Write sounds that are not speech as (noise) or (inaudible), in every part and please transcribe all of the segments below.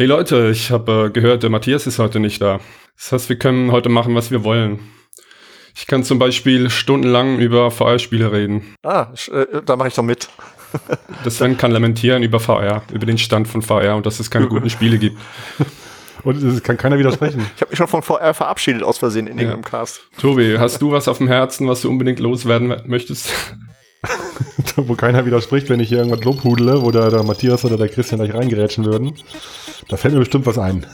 Hey Leute, ich habe äh, gehört, der Matthias ist heute nicht da. Das heißt, wir können heute machen, was wir wollen. Ich kann zum Beispiel stundenlang über VR-Spiele reden. Ah, äh, da mache ich doch mit. (laughs) das Sven kann lamentieren über VR, über den Stand von VR und dass es keine guten Spiele gibt. (laughs) Und es kann keiner widersprechen. Ich habe mich schon von VR verabschiedet aus Versehen in ja. irgendeinem Cast. Tobi, hast du was auf dem Herzen, was du unbedingt loswerden möchtest? (laughs) wo keiner widerspricht, wenn ich hier irgendwas lobhudele, wo der, der Matthias oder der Christian gleich reingerätschen würden. Da fällt mir bestimmt was ein.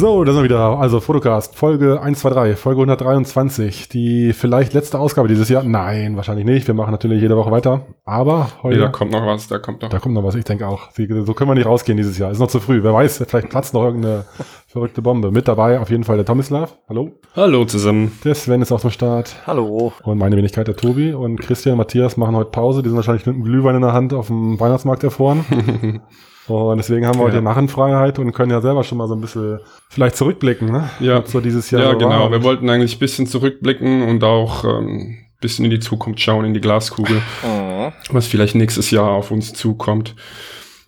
So, da sind wir wieder. Also Fotocast, Folge 123, Folge 123. Die vielleicht letzte Ausgabe dieses Jahr. Nein, wahrscheinlich nicht. Wir machen natürlich jede Woche weiter. Aber heute. Ja, da kommt noch was, da kommt noch. Da kommt noch was, ich denke auch. So können wir nicht rausgehen dieses Jahr. Ist noch zu früh. Wer weiß, vielleicht platzt noch irgendeine verrückte Bombe. Mit dabei auf jeden Fall der Tomislav. Hallo. Hallo zusammen. Der Sven ist auf dem Start. Hallo. Und meine Wenigkeit der Tobi. Und Christian und Matthias machen heute Pause. Die sind wahrscheinlich mit einem Glühwein in der Hand auf dem Weihnachtsmarkt erfroren. (laughs) Und deswegen haben wir heute Narrenfreiheit und können ja selber schon mal so ein bisschen vielleicht zurückblicken, ne? Ja. So dieses Jahr. Ja, genau. War. Wir wollten eigentlich ein bisschen zurückblicken und auch ähm, bisschen in die Zukunft schauen, in die Glaskugel, oh. was vielleicht nächstes Jahr auf uns zukommt.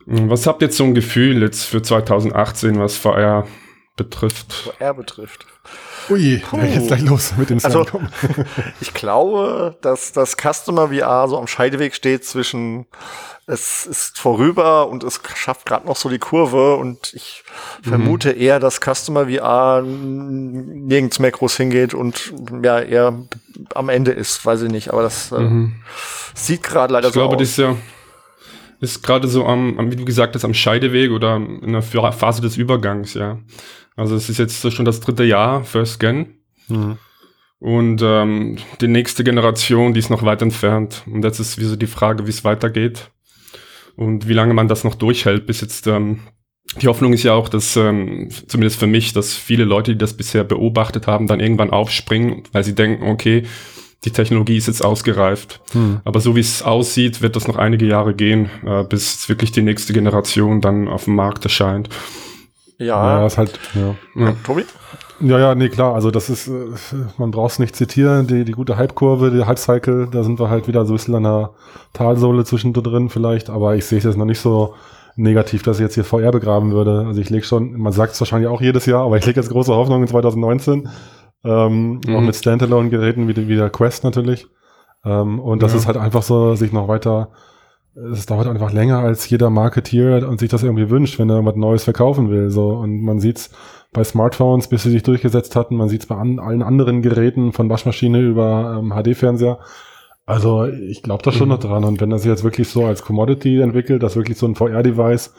Was habt ihr jetzt so ein Gefühl jetzt für 2018, was VR betrifft? VR betrifft. Ui, Puh. jetzt gleich los mit den also, (laughs) Ich glaube, dass das Customer VR so am Scheideweg steht zwischen es ist vorüber und es schafft gerade noch so die Kurve und ich mhm. vermute eher, dass Customer VR nirgends mehr groß hingeht und ja eher am Ende ist, weiß ich nicht, aber das äh, mhm. sieht gerade leider ich so glaube, aus. Ich glaube, das ist ja ist gerade so am, am, wie du gesagt hast, am Scheideweg oder in der Phase des Übergangs, ja. Also es ist jetzt schon das dritte Jahr First Gen. Mhm. Und ähm, die nächste Generation, die ist noch weit entfernt. Und jetzt ist wie so die Frage, wie es weitergeht und wie lange man das noch durchhält, bis jetzt ähm, die Hoffnung ist ja auch, dass ähm, zumindest für mich, dass viele Leute, die das bisher beobachtet haben, dann irgendwann aufspringen, weil sie denken, okay, die Technologie ist jetzt ausgereift. Hm. Aber so wie es aussieht, wird das noch einige Jahre gehen, äh, bis wirklich die nächste Generation dann auf dem Markt erscheint. Ja, ja ist halt, ja. ja. Tobi? Ja, ja, nee, klar. Also das ist, äh, man braucht es nicht zitieren. Die, die gute Hype-Kurve, die Hype-Cycle, da sind wir halt wieder so ein bisschen an der Talsohle zwischendrin vielleicht. Aber ich sehe es jetzt noch nicht so negativ, dass ich jetzt hier VR begraben würde. Also ich lege schon, man sagt es wahrscheinlich auch jedes Jahr, aber ich lege jetzt große Hoffnung in 2019. Ähm, mhm. Auch mit Standalone-Geräten wie, wie der Quest natürlich. Ähm, und das ja. ist halt einfach so, sich noch weiter es dauert einfach länger, als jeder Marketeer und sich das irgendwie wünscht, wenn er irgendwas Neues verkaufen will. So und man sieht's bei Smartphones, bis sie sich durchgesetzt hatten. Man sieht es bei an, allen anderen Geräten, von Waschmaschine über ähm, HD-Fernseher. Also ich glaube da schon mhm. noch dran. Und wenn das jetzt wirklich so als Commodity entwickelt, dass wirklich so ein VR-Device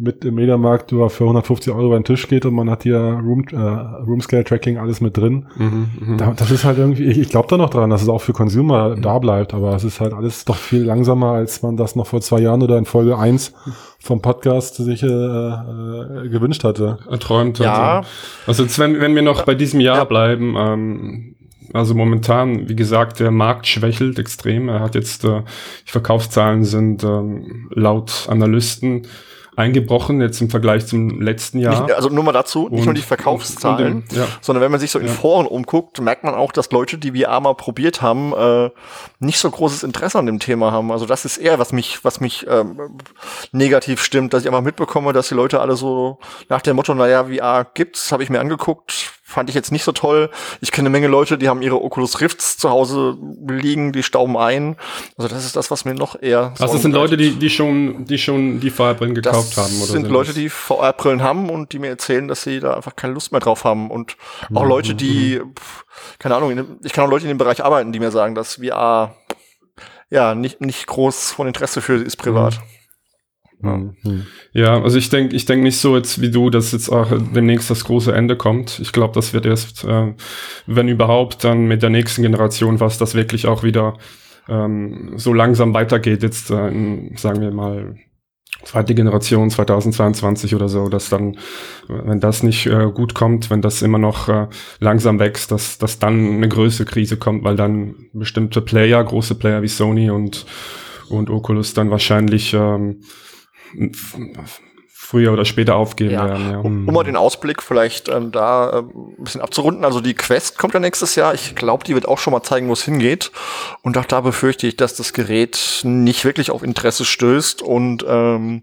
mit im Mediamarkt über für 150 Euro über den Tisch geht und man hat hier Room, äh, Room Scale Tracking alles mit drin. Mhm, mh. da, das ist halt irgendwie, ich, ich glaube da noch dran, dass es auch für Consumer mhm. da bleibt, aber es ist halt alles doch viel langsamer, als man das noch vor zwei Jahren oder in Folge eins vom Podcast sich äh, äh, gewünscht hatte. Erträumt. Ja. Also, also wenn, wenn wir noch bei diesem Jahr ja. bleiben, ähm, also momentan, wie gesagt, der Markt schwächelt extrem. Er hat jetzt, äh, die Verkaufszahlen sind ähm, laut Analysten eingebrochen jetzt im Vergleich zum letzten Jahr. Nicht, also nur mal dazu, nicht und, nur die Verkaufszahlen, und, und, ja. sondern wenn man sich so in ja. Foren umguckt, merkt man auch, dass Leute, die VR mal probiert haben, äh, nicht so großes Interesse an dem Thema haben. Also das ist eher, was mich, was mich ähm, negativ stimmt, dass ich einfach mitbekomme, dass die Leute alle so nach dem Motto, naja, VR gibt's, habe ich mir angeguckt, fand ich jetzt nicht so toll. Ich kenne eine Menge Leute, die haben ihre Oculus Rifts zu Hause liegen, die stauben ein. Also das ist das, was mir noch eher. Also das sind Leute, die, die schon, die schon die VR-Brillen gekauft das haben, oder? Das sind Leute, die VR-Brillen haben und die mir erzählen, dass sie da einfach keine Lust mehr drauf haben. Und auch mhm. Leute, die, mhm. keine Ahnung, ich kann auch Leute in dem Bereich arbeiten, die mir sagen, dass VR ja nicht, nicht groß von Interesse für sie ist privat. Mhm. Mhm. Ja, also ich denke, ich denke nicht so jetzt wie du, dass jetzt auch demnächst das große Ende kommt. Ich glaube, das wird erst, äh, wenn überhaupt, dann mit der nächsten Generation, was das wirklich auch wieder ähm, so langsam weitergeht. Jetzt, äh, in, sagen wir mal, zweite Generation 2022 oder so, dass dann, wenn das nicht äh, gut kommt, wenn das immer noch äh, langsam wächst, dass, dass dann eine größere Krise kommt, weil dann bestimmte Player, große Player wie Sony und und Oculus dann wahrscheinlich ähm, früher oder später aufgeben ja. werden. Ja. Um, um mal den Ausblick vielleicht ähm, da äh, ein bisschen abzurunden. Also die Quest kommt ja nächstes Jahr. Ich glaube, die wird auch schon mal zeigen, wo es hingeht. Und auch da befürchte ich, dass das Gerät nicht wirklich auf Interesse stößt und ähm,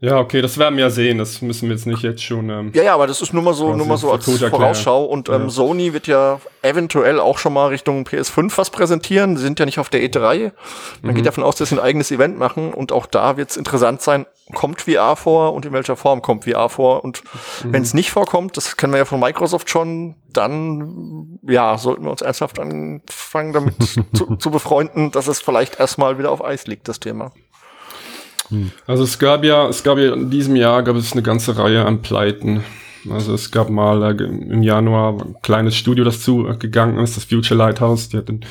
ja, okay, das werden wir ja sehen. Das müssen wir jetzt nicht jetzt schon. Ähm, ja, ja, aber das ist nur mal so, nur mal so als Vorausschau. Und ähm, ja. Sony wird ja eventuell auch schon mal Richtung PS5 was präsentieren. Sie sind ja nicht auf der E3. Man mhm. geht davon aus, dass sie ein eigenes Event machen. Und auch da wird es interessant sein, kommt VR vor und in welcher Form kommt VR vor. Und mhm. wenn es nicht vorkommt, das kennen wir ja von Microsoft schon, dann ja, sollten wir uns ernsthaft anfangen, damit (laughs) zu, zu befreunden, dass es vielleicht erstmal wieder auf Eis liegt, das Thema. Also es gab ja, es gab ja in diesem Jahr gab es eine ganze Reihe an Pleiten. Also es gab mal äh, im Januar ein kleines Studio, das zugegangen ist, das Future Lighthouse. Die hat den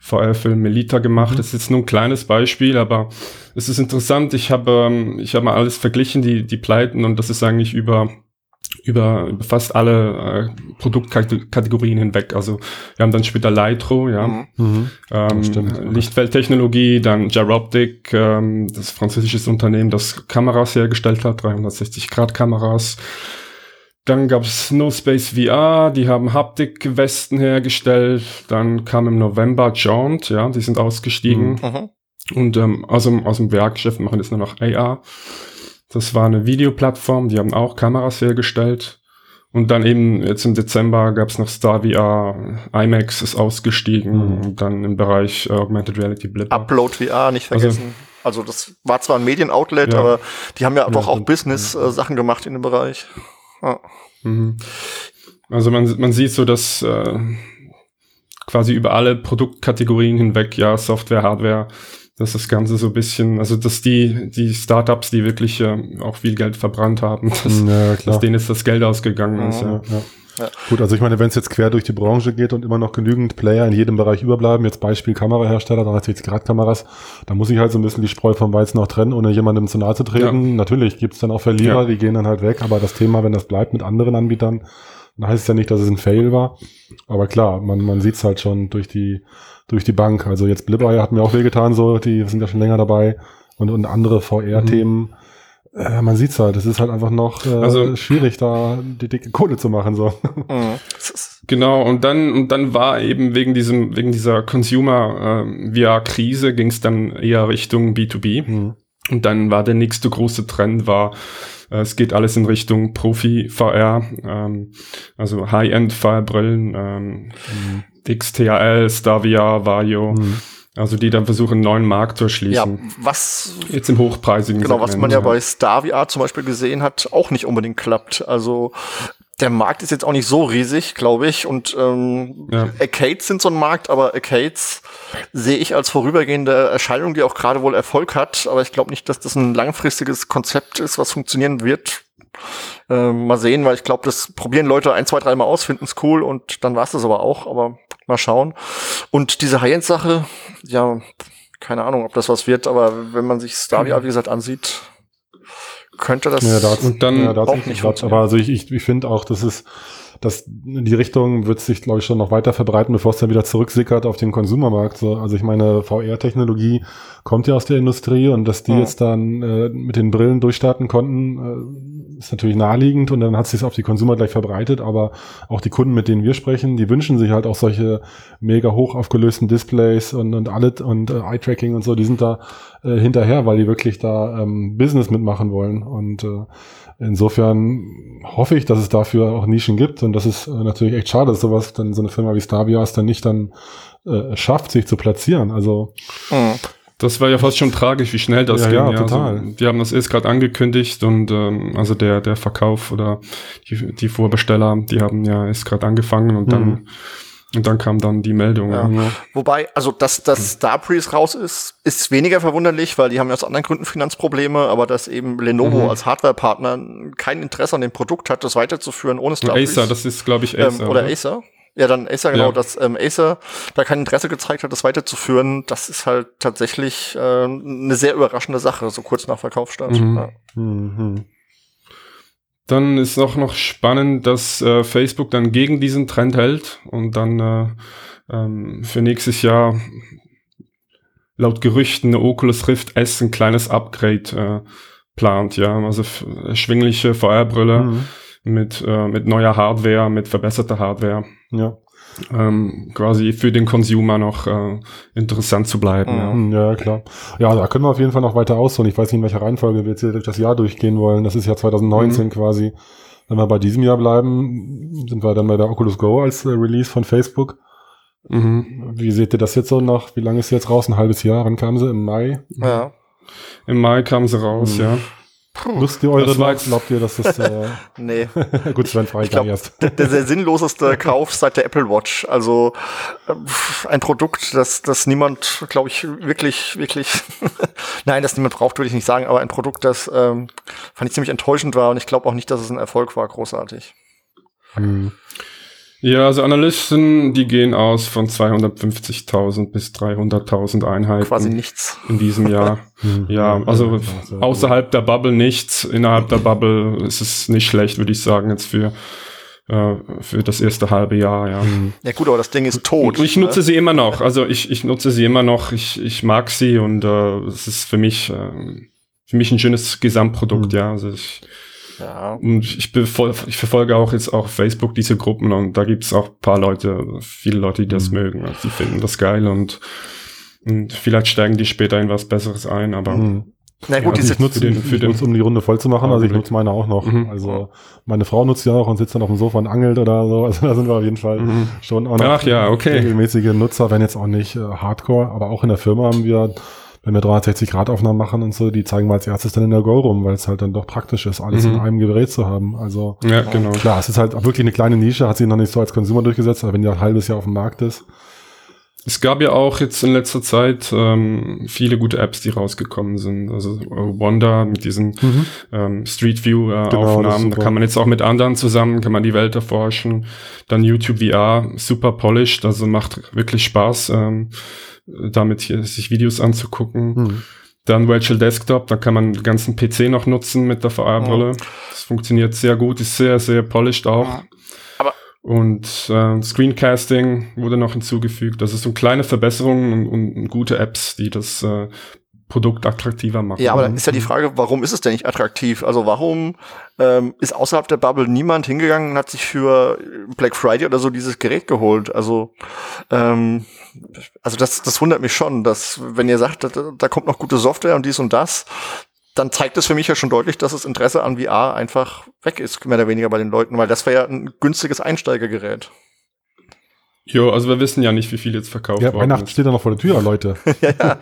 VR-Film Melita gemacht. Mhm. Das ist jetzt nur ein kleines Beispiel, aber es ist interessant. Ich habe ähm, ich habe mal alles verglichen, die die Pleiten, und das ist eigentlich über über fast alle äh, Produktkategorien hinweg. Also wir haben dann später Lightro, ja, mhm. mhm. ähm, stimmt, Lichtfeldtechnologie, dann Gyroptic, ähm, das französische Unternehmen, das Kameras hergestellt hat, 360 Grad Kameras. Dann gab es No Space VR, die haben Haptik-Westen hergestellt. Dann kam im November Jaunt, ja, die sind ausgestiegen. Mhm. Und ähm, aus, dem, aus dem Werkgeschäft machen jetzt nur noch AR. Das war eine Videoplattform, die haben auch Kameras hergestellt. Und dann eben jetzt im Dezember gab es noch Star VR, IMAX ist ausgestiegen mhm. und dann im Bereich äh, Augmented Reality Blipper. Upload VR, nicht also vergessen. Also, also das war zwar ein Medien-Outlet, ja. aber die haben ja, ja doch auch Business-Sachen äh, gemacht in dem Bereich. Ja. Mhm. Also man, man sieht so, dass äh, quasi über alle Produktkategorien hinweg, ja, Software, Hardware, dass das Ganze so ein bisschen, also dass die, die Startups, die wirklich äh, auch viel Geld verbrannt haben, (laughs) dass, ja, dass denen jetzt das Geld ausgegangen ist. Ja. ja. Ja. Gut, also ich meine, wenn es jetzt quer durch die Branche geht und immer noch genügend Player in jedem Bereich überbleiben, jetzt Beispiel Kamerahersteller, 360 Grad Kameras, da muss ich halt so ein bisschen die Spreu vom Weizen auch trennen, ohne jemandem zu nahe zu treten. Ja. Natürlich gibt's dann auch Verlierer, ja. die gehen dann halt weg, aber das Thema, wenn das bleibt mit anderen Anbietern, dann heißt es ja nicht, dass es ein Fail war. Aber klar, man, man sieht's halt schon durch die, durch die Bank. Also jetzt Blipeye hat mir auch wehgetan, so, die sind ja schon länger dabei und, und andere VR-Themen. Mhm. Äh, man sieht's halt, es ist halt einfach noch äh, also, schwierig, da die dicke Kohle zu machen. so. Mhm. (laughs) Genau, und dann, und dann war eben wegen diesem, wegen dieser Consumer äh, VR-Krise ging es dann eher Richtung B2B. Mhm. Und dann war der nächste große Trend war, äh, es geht alles in Richtung Profi-VR, ähm, also High-End-VR-Brillen, ähm, mhm. XTAL, Stavia, Vario. Mhm. Also die dann versuchen, einen neuen Markt zu erschließen. Ja, was jetzt im hochpreisigen Genau, Segment, was man ja, ja bei Stavia zum Beispiel gesehen hat, auch nicht unbedingt klappt. Also der Markt ist jetzt auch nicht so riesig, glaube ich. Und ähm, ja. Arcades sind so ein Markt, aber Arcades sehe ich als vorübergehende Erscheinung, die auch gerade wohl Erfolg hat. Aber ich glaube nicht, dass das ein langfristiges Konzept ist, was funktionieren wird. Ähm, mal sehen, weil ich glaube, das probieren Leute ein, zwei, dreimal aus, finden es cool und dann war es das aber auch. Aber mal schauen. Und diese High-End-Sache, ja, keine Ahnung, ob das was wird, aber wenn man sich Stadia, wie gesagt, ansieht, könnte das ja, dazu, und dann ja, dazu auch nicht funktionieren. Aber also ich, ich, ich finde auch, das ist das, die Richtung wird sich, glaube ich, schon noch weiter verbreiten, bevor es dann wieder zurücksickert auf den Konsumermarkt. So, also ich meine, VR-Technologie kommt ja aus der Industrie und dass die ja. jetzt dann äh, mit den Brillen durchstarten konnten, äh, ist natürlich naheliegend und dann hat sich auf die Konsumer gleich verbreitet, aber auch die Kunden, mit denen wir sprechen, die wünschen sich halt auch solche mega hoch aufgelösten Displays und, und alle und äh, Eye-Tracking und so, die sind da äh, hinterher, weil die wirklich da ähm, Business mitmachen wollen und äh, Insofern hoffe ich, dass es dafür auch Nischen gibt und das ist äh, natürlich echt schade, dass sowas dann so eine Firma wie Stabias dann nicht dann äh, schafft, sich zu platzieren. Also mhm. Das war ja fast schon tragisch, wie schnell das ja, ging. Ja, ja also total. Also, die haben das erst gerade angekündigt und ähm, also der der Verkauf oder die, die Vorbesteller, die haben ja erst gerade angefangen und mhm. dann und dann kam dann die Meldung. Ja. Ja. Wobei, also dass, dass Starbreeze raus ist, ist weniger verwunderlich, weil die haben ja aus anderen Gründen Finanzprobleme, aber dass eben Lenovo mhm. als Hardwarepartner kein Interesse an dem Produkt hat, das weiterzuführen ohne Starbreeze. Acer, das ist glaube ich Acer. Ähm, oder, oder Acer. Ja, dann Acer, genau, ja. dass ähm, Acer da kein Interesse gezeigt hat, das weiterzuführen, das ist halt tatsächlich äh, eine sehr überraschende Sache, so kurz nach Verkaufsstart. Mhm. Mhm. Dann ist auch noch spannend, dass äh, Facebook dann gegen diesen Trend hält und dann äh, ähm, für nächstes Jahr laut Gerüchten eine Oculus Rift S ein kleines Upgrade äh, plant, ja. Also erschwingliche VR-Brille mhm. mit, äh, mit neuer Hardware, mit verbesserter Hardware. Ja. Ähm, quasi für den Consumer noch äh, interessant zu bleiben. Ja. Mhm. ja, klar. Ja, da können wir auf jeden Fall noch weiter ausholen. Ich weiß nicht, in welcher Reihenfolge wir jetzt hier durch das Jahr durchgehen wollen. Das ist ja 2019 mhm. quasi. Wenn wir bei diesem Jahr bleiben, sind wir dann bei der Oculus Go als äh, Release von Facebook. Mhm. Wie seht ihr das jetzt so nach? Wie lange ist sie jetzt raus? Ein halbes Jahr? Wann kam sie? Im Mai? Ja. Im Mai kam sie raus, mhm. ja. Wisst ihr eure noch? Glaubt ihr, dass das. Äh (laughs) nee. (laughs) Gut, Sven, frage ich, ich glaub, erst. Der, der (laughs) sinnloseste Kauf seit der Apple Watch. Also äh, ein Produkt, das, das niemand, glaube ich, wirklich, wirklich. Nein, das niemand braucht, würde ich nicht sagen, aber ein Produkt, das ähm, fand ich ziemlich enttäuschend war und ich glaube auch nicht, dass es ein Erfolg war, großartig. Hm. Ja, also Analysten, die gehen aus von 250.000 bis 300.000 Einheiten. Quasi nichts. In diesem Jahr. (laughs) Ja, also außerhalb der Bubble nichts. Innerhalb der Bubble ist es nicht schlecht, würde ich sagen, jetzt für äh, für das erste halbe Jahr, ja. Hm. Ja gut, aber das Ding ist tot. Und ich ne? nutze sie immer noch. Also ich, ich nutze sie immer noch. Ich, ich mag sie und äh, es ist für mich äh, für mich ein schönes Gesamtprodukt, mhm. ja. Also ich ja. Und ich, ich verfolge auch jetzt auch Facebook diese Gruppen und da gibt es auch paar Leute, viele Leute, die das mhm. mögen. Also die finden das geil und, und vielleicht steigen die später in was Besseres ein, aber. Mhm. Na gut, ja, also ich nutze den, für den, um die Runde voll zu machen. Also ich nutze meine auch noch. Mhm. Also meine Frau nutzt ja auch und sitzt dann auf dem Sofa und angelt oder so. (laughs) Also da sind wir auf jeden Fall mhm. schon auch noch Ach, ja, okay. regelmäßige Nutzer, wenn jetzt auch nicht äh, Hardcore, aber auch in der Firma haben wir wenn wir 360-Grad-Aufnahmen machen und so, die zeigen wir als erstes dann in der Go rum, weil es halt dann doch praktisch ist, alles mhm. in einem Gerät zu haben. Also ja, genau. klar, es ist halt wirklich eine kleine Nische, hat sich noch nicht so als Consumer durchgesetzt, aber wenn die ein halbes Jahr auf dem Markt ist. Es gab ja auch jetzt in letzter Zeit ähm, viele gute Apps, die rausgekommen sind. Also Wanda mit diesen mhm. ähm, Street View äh, genau, Aufnahmen. Da kann man jetzt auch mit anderen zusammen, kann man die Welt erforschen. Dann YouTube VR, super polished, also macht wirklich Spaß. Ähm, damit hier sich Videos anzugucken. Hm. Dann Virtual Desktop, da kann man den ganzen PC noch nutzen mit der VR-Brille. Ja. Das funktioniert sehr gut, ist sehr, sehr polished auch. Ja. Aber und äh, Screencasting wurde noch hinzugefügt. Das ist so kleine Verbesserungen und, und gute Apps, die das äh, Produkt attraktiver machen. Ja, aber dann ist ja die Frage, warum ist es denn nicht attraktiv? Also warum ähm, ist außerhalb der Bubble niemand hingegangen und hat sich für Black Friday oder so dieses Gerät geholt? Also ähm, also das, das wundert mich schon, dass wenn ihr sagt, da, da kommt noch gute Software und dies und das, dann zeigt es für mich ja schon deutlich, dass das Interesse an VR einfach weg ist, mehr oder weniger bei den Leuten, weil das wäre ja ein günstiges Einsteigergerät. Jo, also wir wissen ja nicht, wie viel jetzt verkauft ja, worden Weihnachten ist. steht ja noch vor der Tür, Leute. ja, (laughs) ja.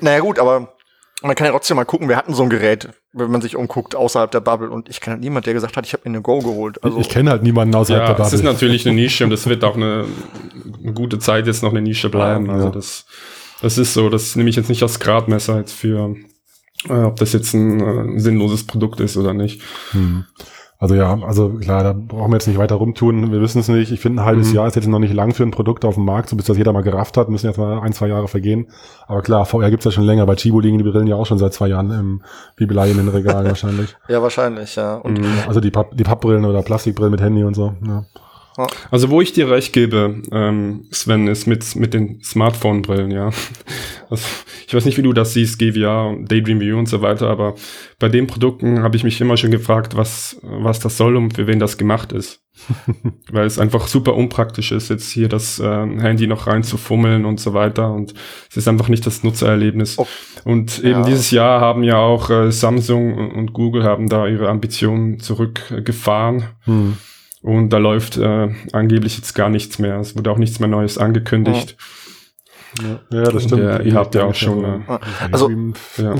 Naja gut, aber man kann ja trotzdem mal gucken, wir hatten so ein Gerät, wenn man sich umguckt, außerhalb der Bubble. Und ich kenne halt niemand, der gesagt hat, ich habe mir eine Go geholt. Also ich kenne halt niemanden außerhalb ja, der Bubble. Das ist natürlich eine (laughs) Nische und das wird auch eine, eine gute Zeit jetzt noch eine Nische bleiben. Ja, also ja. das, das ist so, das nehme ich jetzt nicht als Gradmesser jetzt für, äh, ob das jetzt ein äh, sinnloses Produkt ist oder nicht. Hm. Also ja, also klar, da brauchen wir jetzt nicht weiter rumtun. Wir wissen es nicht. Ich finde, ein halbes mhm. Jahr ist jetzt noch nicht lang für ein Produkt auf dem Markt, so bis das jeder mal gerafft hat, müssen jetzt mal ein, zwei Jahre vergehen. Aber klar, VR gibt's ja schon länger. Bei Chibo liegen die Brillen ja auch schon seit zwei Jahren im Bibelei in den Regalen wahrscheinlich. (laughs) Ja, wahrscheinlich, ja. Und mhm. Also die, Papp, die Pappbrillen oder Plastikbrillen mit Handy und so. Ja. Also wo ich dir recht gebe, ähm, Sven, ist mit, mit den Smartphone-Brillen, ja. Also, ich weiß nicht, wie du das siehst, GVR und Daydream View und so weiter, aber bei den Produkten habe ich mich immer schon gefragt, was, was das soll und für wen das gemacht ist. (laughs) Weil es einfach super unpraktisch ist, jetzt hier das äh, Handy noch reinzufummeln und so weiter. Und es ist einfach nicht das Nutzererlebnis. Oh. Und eben ja. dieses Jahr haben ja auch äh, Samsung und Google haben da ihre Ambitionen zurückgefahren. Hm. Und da läuft äh, angeblich jetzt gar nichts mehr. Es wurde auch nichts mehr Neues angekündigt. Ja, ja das stimmt. Ja, ihr habt ja auch schon. Äh, also, ja.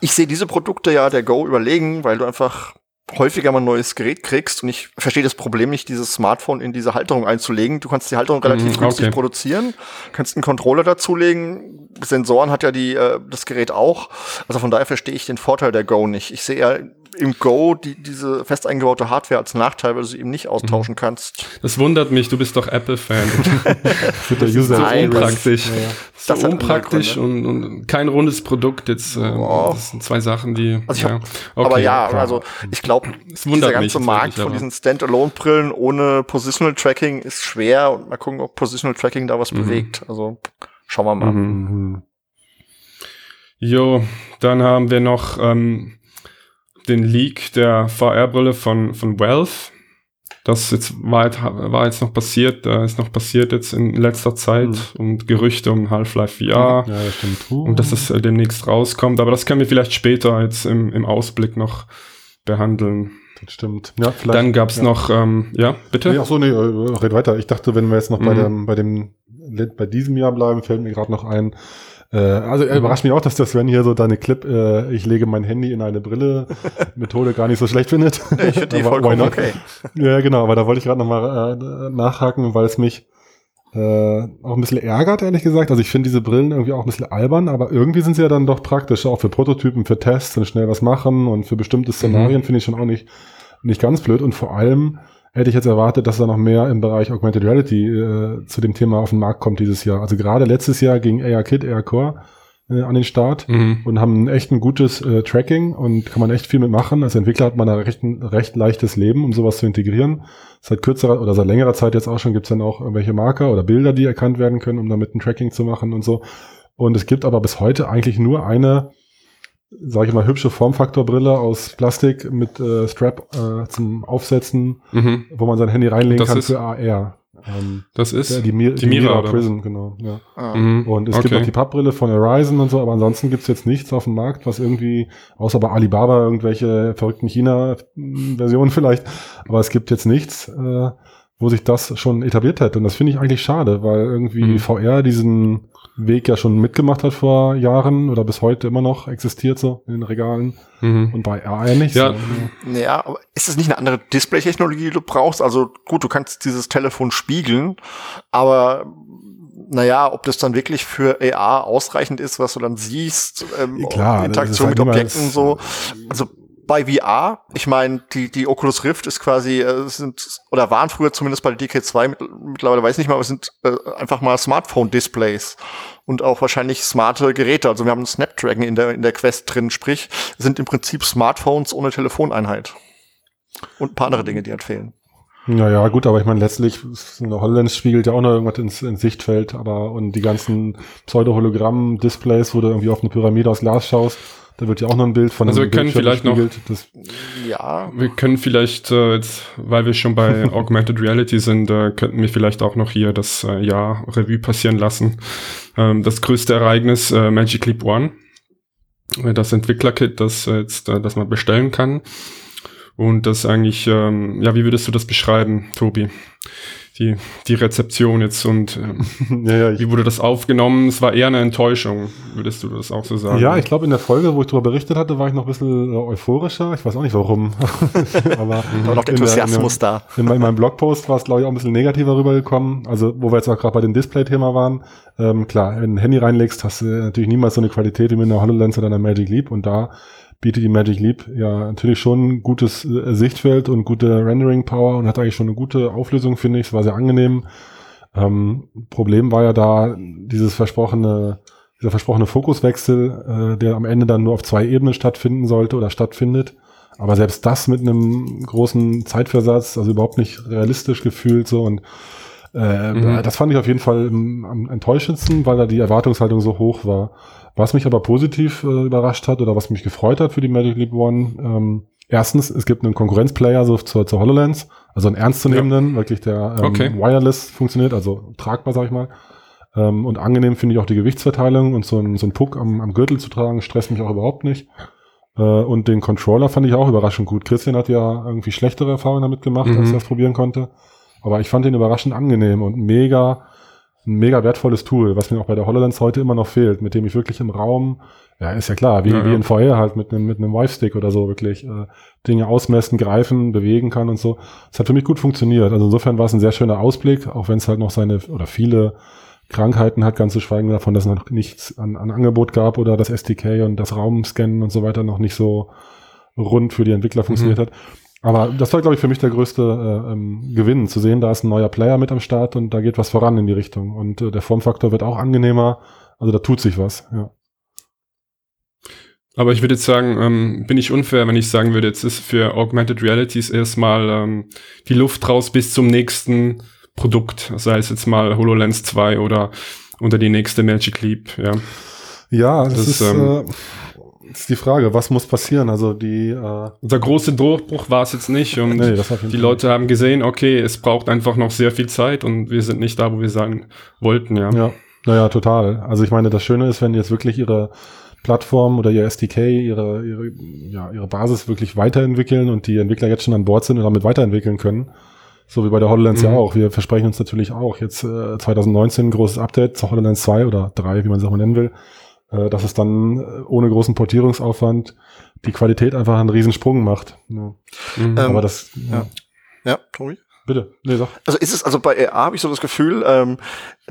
ich sehe diese Produkte ja der Go überlegen, weil du einfach häufiger mal ein neues Gerät kriegst und ich verstehe das Problem nicht, dieses Smartphone in diese Halterung einzulegen. Du kannst die Halterung relativ mm, günstig produzieren, kannst einen Controller dazulegen. Sensoren hat ja die äh, das Gerät auch. Also von daher verstehe ich den Vorteil der Go nicht. Ich sehe ja im Go die, diese fest eingebaute Hardware als Nachteil, weil du sie eben nicht austauschen mhm. kannst. Das wundert mich, du bist doch Apple-Fan. (laughs) Für der User so unpraktisch. Ja, ja. So das unpraktisch und, und, kein rundes Produkt. Jetzt, äh, oh. das sind zwei Sachen, die. Also ja. Okay, aber ja, klar. also ich glaube, dieser ganze mich, Markt von diesen Standalone-Brillen ohne Positional Tracking ist schwer und mal gucken, ob Positional Tracking da was mhm. bewegt. Also schauen wir mal. Mhm. Jo, dann haben wir noch ähm, den Leak der VR-Brille von, von Valve. Das jetzt war, war jetzt noch passiert, da ist noch passiert jetzt in letzter Zeit mhm. und Gerüchte um Half-Life VR ja, stimmt. Uh. und dass es äh, demnächst rauskommt. Aber das können wir vielleicht später jetzt im, im Ausblick noch behandeln. Das stimmt. Ja, vielleicht. Dann gab's ja. noch, ähm, ja, bitte? Nee, ach so, nee, äh, red weiter. Ich dachte, wenn wir jetzt noch mhm. bei, dem, bei dem, bei diesem Jahr bleiben, fällt mir gerade noch ein, äh, also er überrascht mich auch, dass der Sven hier so deine Clip, äh, ich lege mein Handy in eine Brille, (laughs) Methode gar nicht so schlecht findet. Ich finde die vollkommen okay. Ja, genau, aber da wollte ich gerade nochmal äh, nachhaken, weil es mich äh, auch ein bisschen ärgert, ehrlich gesagt. Also ich finde diese Brillen irgendwie auch ein bisschen albern, aber irgendwie sind sie ja dann doch praktisch, auch für Prototypen, für Tests und schnell was machen und für bestimmte Szenarien mhm. finde ich schon auch nicht, nicht ganz blöd. Und vor allem hätte ich jetzt erwartet, dass da noch mehr im Bereich Augmented Reality äh, zu dem Thema auf den Markt kommt dieses Jahr. Also gerade letztes Jahr ging AR Kit, AR Core äh, an den Start mhm. und haben echt ein gutes äh, Tracking und kann man echt viel mitmachen. Als Entwickler hat man da recht, ein recht leichtes Leben, um sowas zu integrieren. Seit kürzerer oder seit längerer Zeit jetzt auch schon gibt's dann auch irgendwelche Marker oder Bilder, die erkannt werden können, um damit ein Tracking zu machen und so. Und es gibt aber bis heute eigentlich nur eine sage ich mal, hübsche Formfaktorbrille aus Plastik mit äh, Strap äh, zum Aufsetzen, mhm. wo man sein Handy reinlegen das kann für AR. Ähm, das ist die, Mi die, Mira, Mira Prism, genau. Ja. Ah. Mhm. Und es okay. gibt auch die Pappbrille von Horizon und so, aber ansonsten gibt's jetzt nichts auf dem Markt, was irgendwie, außer bei Alibaba irgendwelche verrückten China-Versionen (laughs) vielleicht, aber es gibt jetzt nichts, äh, wo sich das schon etabliert hätte. Und das finde ich eigentlich schade, weil irgendwie mhm. VR diesen Weg ja schon mitgemacht hat vor Jahren oder bis heute immer noch existiert so in den Regalen mhm. und bei AR nicht. Ja. So. ja, aber ist es nicht eine andere Display-Technologie, die du brauchst? Also gut, du kannst dieses Telefon spiegeln, aber naja, ob das dann wirklich für AR ausreichend ist, was du dann siehst, ähm, Klar, Interaktion halt mit Objekten so. Also bei VR, ich meine, die, die Oculus Rift ist quasi, äh, sind, oder waren früher zumindest bei der DK2, mit, mittlerweile weiß ich nicht mehr, aber sind äh, einfach mal Smartphone-Displays und auch wahrscheinlich smarte Geräte. Also wir haben einen Snapdragon in der, in der Quest drin, sprich, sind im Prinzip Smartphones ohne Telefoneinheit. Und ein paar andere Dinge, die halt fehlen. Naja, gut, aber ich meine, letztlich, eine HoloLens spiegelt ja auch noch irgendwas ins, ins Sichtfeld, aber und die ganzen Pseudo-Hologramm-Displays, wo du irgendwie auf eine Pyramide aus Glas schaust, da wird ja auch noch ein Bild von Also wir können vielleicht noch, das ja, wir können vielleicht äh, jetzt, weil wir schon bei (laughs) Augmented Reality sind, äh, könnten wir vielleicht auch noch hier das äh, Jahr Revue passieren lassen. Ähm, das größte Ereignis äh, Magic Leap One, äh, das Entwicklerkit, das äh, jetzt, äh, das man bestellen kann. Und das eigentlich, ähm, ja, wie würdest du das beschreiben, Tobi? Die, die Rezeption jetzt und ähm, (laughs) ja, ja, wie wurde das aufgenommen? Es war eher eine Enttäuschung, würdest du das auch so sagen? Ja, ich glaube, in der Folge, wo ich darüber berichtet hatte, war ich noch ein bisschen äh, euphorischer. Ich weiß auch nicht warum. (laughs) Aber noch der Enthusiasmus der, in, der, in, in, meinem Blogpost war es, glaube ich, auch ein bisschen negativer rübergekommen. Also, wo wir jetzt auch gerade bei dem Display-Thema waren. Ähm, klar, wenn du ein Handy reinlegst, hast du natürlich niemals so eine Qualität wie mit einer HoloLens oder einer Magic Leap. Und da bietet die Magic Leap ja natürlich schon gutes äh, Sichtfeld und gute Rendering Power und hat eigentlich schon eine gute Auflösung, finde ich. Es war sehr angenehm. Ähm, Problem war ja da dieses versprochene, dieser versprochene Fokuswechsel, äh, der am Ende dann nur auf zwei Ebenen stattfinden sollte oder stattfindet. Aber selbst das mit einem großen Zeitversatz, also überhaupt nicht realistisch gefühlt so und äh, mhm. das fand ich auf jeden Fall am enttäuschendsten, weil da die Erwartungshaltung so hoch war. Was mich aber positiv äh, überrascht hat oder was mich gefreut hat für die Magic Leap One, ähm, erstens, es gibt einen Konkurrenzplayer so zur, zur HoloLens, also einen ernstzunehmenden, ja. wirklich der ähm, okay. wireless funktioniert, also tragbar, sag ich mal. Ähm, und angenehm finde ich auch die Gewichtsverteilung und so ein, so ein Puck am, am Gürtel zu tragen, stresst mich auch überhaupt nicht. Äh, und den Controller fand ich auch überraschend gut. Christian hat ja irgendwie schlechtere Erfahrungen damit gemacht, mhm. als er es probieren konnte. Aber ich fand den überraschend angenehm und mega ein mega wertvolles Tool, was mir auch bei der HoloLens heute immer noch fehlt, mit dem ich wirklich im Raum, ja, ist ja klar, wie, ja, ja. wie in VR halt mit einem, mit einem Wife-Stick oder so wirklich äh, Dinge ausmessen, greifen, bewegen kann und so. Es hat für mich gut funktioniert. Also insofern war es ein sehr schöner Ausblick, auch wenn es halt noch seine oder viele Krankheiten hat, ganz zu schweigen davon, dass es noch nichts an, an Angebot gab oder das SDK und das Raumscannen und so weiter noch nicht so rund für die Entwickler funktioniert mhm. hat. Aber das war, glaube ich, für mich der größte äh, ähm, Gewinn, zu sehen, da ist ein neuer Player mit am Start und da geht was voran in die Richtung. Und äh, der Formfaktor wird auch angenehmer. Also da tut sich was, ja. Aber ich würde jetzt sagen, ähm, bin ich unfair, wenn ich sagen würde, jetzt ist für Augmented Realities erstmal ähm, die Luft raus bis zum nächsten Produkt, sei es jetzt mal HoloLens 2 oder unter die nächste Magic Leap, ja. Ja, das, das ist, ähm, äh, ist die Frage, was muss passieren? Also die äh unser großer Durchbruch war es jetzt nicht und nee, die Leute haben gesehen, okay, es braucht einfach noch sehr viel Zeit und wir sind nicht da, wo wir sein wollten, ja. Ja, naja, total. Also ich meine, das Schöne ist, wenn jetzt wirklich ihre Plattform oder ihr SDK, ihre, ihre, ja, ihre Basis wirklich weiterentwickeln und die Entwickler jetzt schon an Bord sind und damit weiterentwickeln können. So wie bei der HoloLens mhm. ja auch. Wir versprechen uns natürlich auch jetzt äh, 2019 ein großes Update zur HoloLens 2 oder 3, wie man es auch mal nennen will, äh, dass es dann äh, ohne großen Portierungsaufwand die Qualität einfach einen Riesensprung macht. Ja. Mhm. Aber das, ja. ja. Ja, Tobi? Bitte, nee, sag. Also ist es, also bei AR habe ich so das Gefühl, ähm,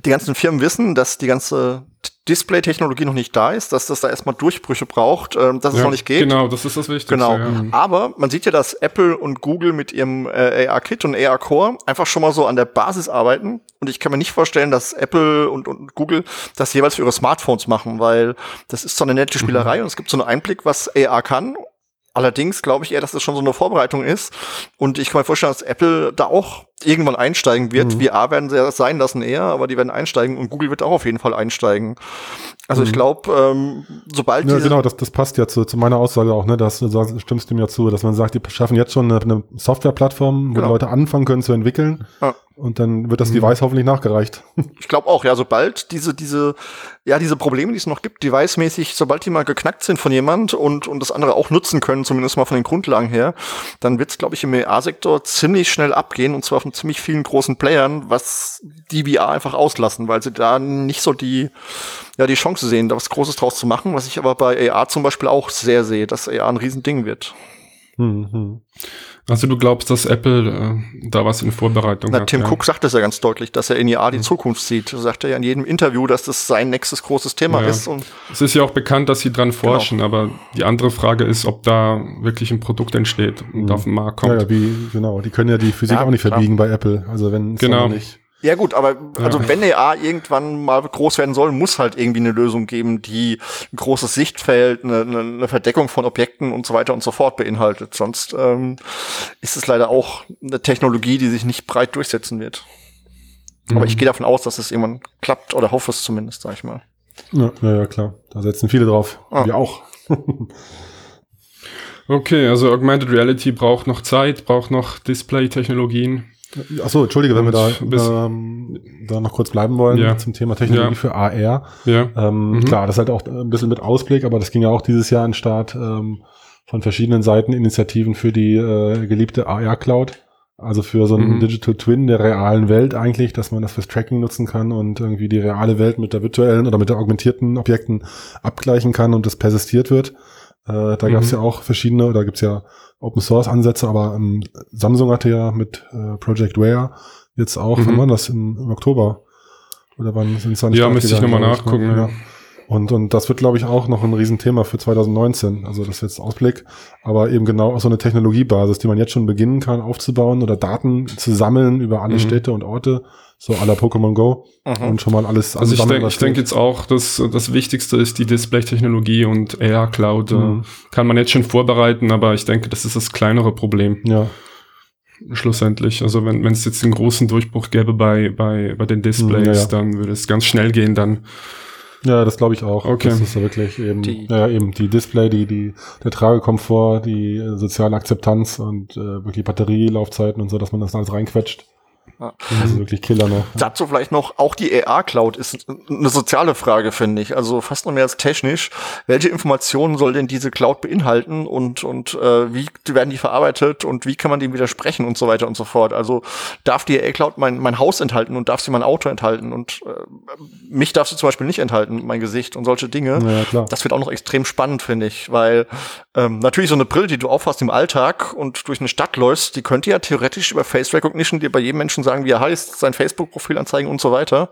die ganzen Firmen wissen, dass die ganze Display-Technologie noch nicht da ist, dass das da erstmal Durchbrüche braucht, ähm, dass ja, es noch nicht geht. Genau, das ist das Wichtigste. Genau. Ja. Aber man sieht ja, dass Apple und Google mit ihrem äh, AR-Kit und AR-Core einfach schon mal so an der Basis arbeiten. Und ich kann mir nicht vorstellen, dass Apple und, und Google das jeweils für ihre Smartphones machen, weil das ist so eine nette Spielerei mhm. und es gibt so einen Einblick, was AR kann Allerdings glaube ich eher, dass das schon so eine Vorbereitung ist. Und ich kann mir vorstellen, dass Apple da auch irgendwann einsteigen wird. Mhm. VR werden sie ja sein lassen eher, aber die werden einsteigen und Google wird auch auf jeden Fall einsteigen. Also mhm. ich glaube, ähm, sobald Ja, genau, das, das passt ja zu, zu meiner Aussage auch, ne? Das, das stimmst du mir zu, dass man sagt, die schaffen jetzt schon eine, eine Softwareplattform, wo genau. Leute anfangen können zu entwickeln. Ja. Und dann wird das mhm. Device hoffentlich nachgereicht. (laughs) Ich glaube auch, ja, sobald diese, diese, ja, diese Probleme, die es noch gibt, device-mäßig, sobald die mal geknackt sind von jemand und, und das andere auch nutzen können, zumindest mal von den Grundlagen her, dann wird es, glaube ich, im AR-Sektor ziemlich schnell abgehen und zwar ziemlich vielen großen Playern, was die VR einfach auslassen, weil sie da nicht so die, ja, die Chance sehen, da was Großes draus zu machen, was ich aber bei AR zum Beispiel auch sehr sehe, dass AR ein Riesending wird. Mhm. Also du glaubst, dass Apple äh, da was in Vorbereitung Na, hat? Tim ja. Cook sagt das ja ganz deutlich, dass er in IA die mhm. Zukunft sieht. Er sagt ja in jedem Interview, dass das sein nächstes großes Thema ja. ist. Und es ist ja auch bekannt, dass sie dran genau. forschen, genau. aber die andere Frage ist, ob da wirklich ein Produkt entsteht und mhm. auf den Markt kommt. Ja, ja, wie, genau. Die können ja die Physik auch nicht verbiegen bei Apple. Also wenn genau. nicht ja gut, aber also ja. wenn AR irgendwann mal groß werden soll, muss halt irgendwie eine Lösung geben, die ein großes Sichtfeld, eine, eine Verdeckung von Objekten und so weiter und so fort beinhaltet. Sonst ähm, ist es leider auch eine Technologie, die sich nicht breit durchsetzen wird. Mhm. Aber ich gehe davon aus, dass es irgendwann klappt oder hoffe es zumindest, sag ich mal. Ja, ja, ja klar. Da setzen viele drauf. Ah. Wir auch. (laughs) okay, also Augmented Reality braucht noch Zeit, braucht noch Display-Technologien. Achso, entschuldige, wenn wir da, ähm, da noch kurz bleiben wollen ja. zum Thema Technologie ja. für AR. Ja. Ähm, mhm. Klar, das ist halt auch ein bisschen mit Ausblick, aber das ging ja auch dieses Jahr an den Start ähm, von verschiedenen Seiten Initiativen für die äh, geliebte AR-Cloud. Also für so einen mhm. Digital Twin der realen Welt eigentlich, dass man das fürs Tracking nutzen kann und irgendwie die reale Welt mit der virtuellen oder mit der augmentierten Objekten abgleichen kann und das persistiert wird. Äh, da mhm. gab es ja auch verschiedene, oder gibt's ja Open Source Ansätze, aber ähm, Samsung hatte ja mit äh, Project Ware jetzt auch, mhm. wann war das? Im, Im, Oktober? Oder wann sind es dann Ja, müsste ich nochmal ne? nachgucken, ja. ja. Und, und das wird, glaube ich, auch noch ein Riesenthema für 2019. Also das ist jetzt Ausblick, aber eben genau so eine Technologiebasis, die man jetzt schon beginnen kann aufzubauen oder Daten zu sammeln über alle mhm. Städte und Orte so aller Pokémon Go mhm. und schon mal alles Also ich denke ich denk jetzt auch, dass das Wichtigste ist die Display-Technologie und AR Cloud äh, mhm. kann man jetzt schon vorbereiten, aber ich denke, das ist das kleinere Problem. Ja. Schlussendlich. Also wenn es jetzt einen großen Durchbruch gäbe bei, bei, bei den Displays, ja, ja. dann würde es ganz schnell gehen dann. Ja, das glaube ich auch. Okay. Das ist ja wirklich eben, die, ja, eben die Display, die, die, der Tragekomfort, die äh, soziale Akzeptanz und äh, wirklich Batterielaufzeiten und so, dass man das alles reinquetscht. Ja. Das ist wirklich Killer noch. Dazu vielleicht noch, auch die AR-Cloud ist eine soziale Frage, finde ich. Also fast noch mehr als technisch. Welche Informationen soll denn diese Cloud beinhalten und, und äh, wie werden die verarbeitet und wie kann man dem widersprechen und so weiter und so fort. Also darf die AR-Cloud mein, mein Haus enthalten und darf sie mein Auto enthalten und äh, mich darf sie zum Beispiel nicht enthalten, mein Gesicht und solche Dinge. Ja, klar. Das wird auch noch extrem spannend, finde ich, weil ähm, natürlich so eine Brille, die du aufhast im Alltag und durch eine Stadt läufst, die könnte ja theoretisch über Face Recognition dir bei jedem Menschen sagen, sagen, wie er heißt, sein Facebook-Profil anzeigen und so weiter.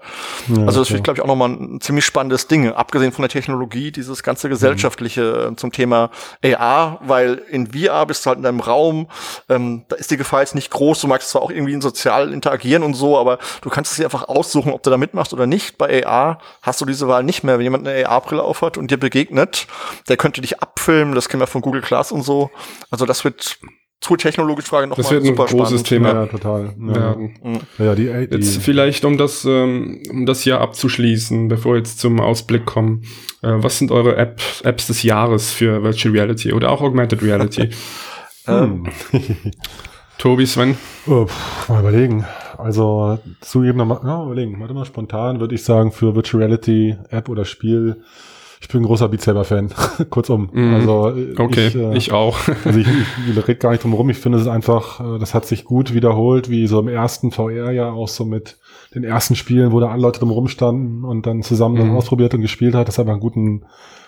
Ja, also das okay. wird, glaube ich, auch nochmal ein ziemlich spannendes Ding, abgesehen von der Technologie, dieses ganze gesellschaftliche mhm. zum Thema AR, weil in VR bist du halt in deinem Raum, ähm, da ist die Gefahr jetzt nicht groß, du magst zwar auch irgendwie sozial interagieren und so, aber du kannst es dir einfach aussuchen, ob du da mitmachst oder nicht. Bei AR hast du diese Wahl nicht mehr. Wenn jemand eine AR-Brille aufhat und dir begegnet, der könnte dich abfilmen, das kennen wir von Google Class und so. Also das wird tooltechnologische Frage nochmal Das wird ein großes spannend. Thema. Ja, total. Ja, mhm. ja die, die, Jetzt vielleicht, um das, ähm, um das Jahr abzuschließen, bevor wir jetzt zum Ausblick kommen. Äh, was sind eure App, Apps des Jahres für Virtual Reality oder auch Augmented Reality? (laughs) ähm. Tobi, Sven? Oh, pff, mal überlegen. Also zugegebenermaßen, ja, überlegen. Warte mal, spontan würde ich sagen, für Virtual Reality App oder Spiel ich bin ein großer Beat Saber Fan. (laughs) Kurzum. Mm, also okay, ich, äh, ich auch. (laughs) also ich, ich rede gar nicht drum rum. Ich finde es einfach, äh, das hat sich gut wiederholt, wie so im ersten VR ja auch so mit den ersten Spielen, wo da alle Leute drum rumstanden und dann zusammen mm. dann mhm. ausprobiert und gespielt hat. Das hat einfach einen guten,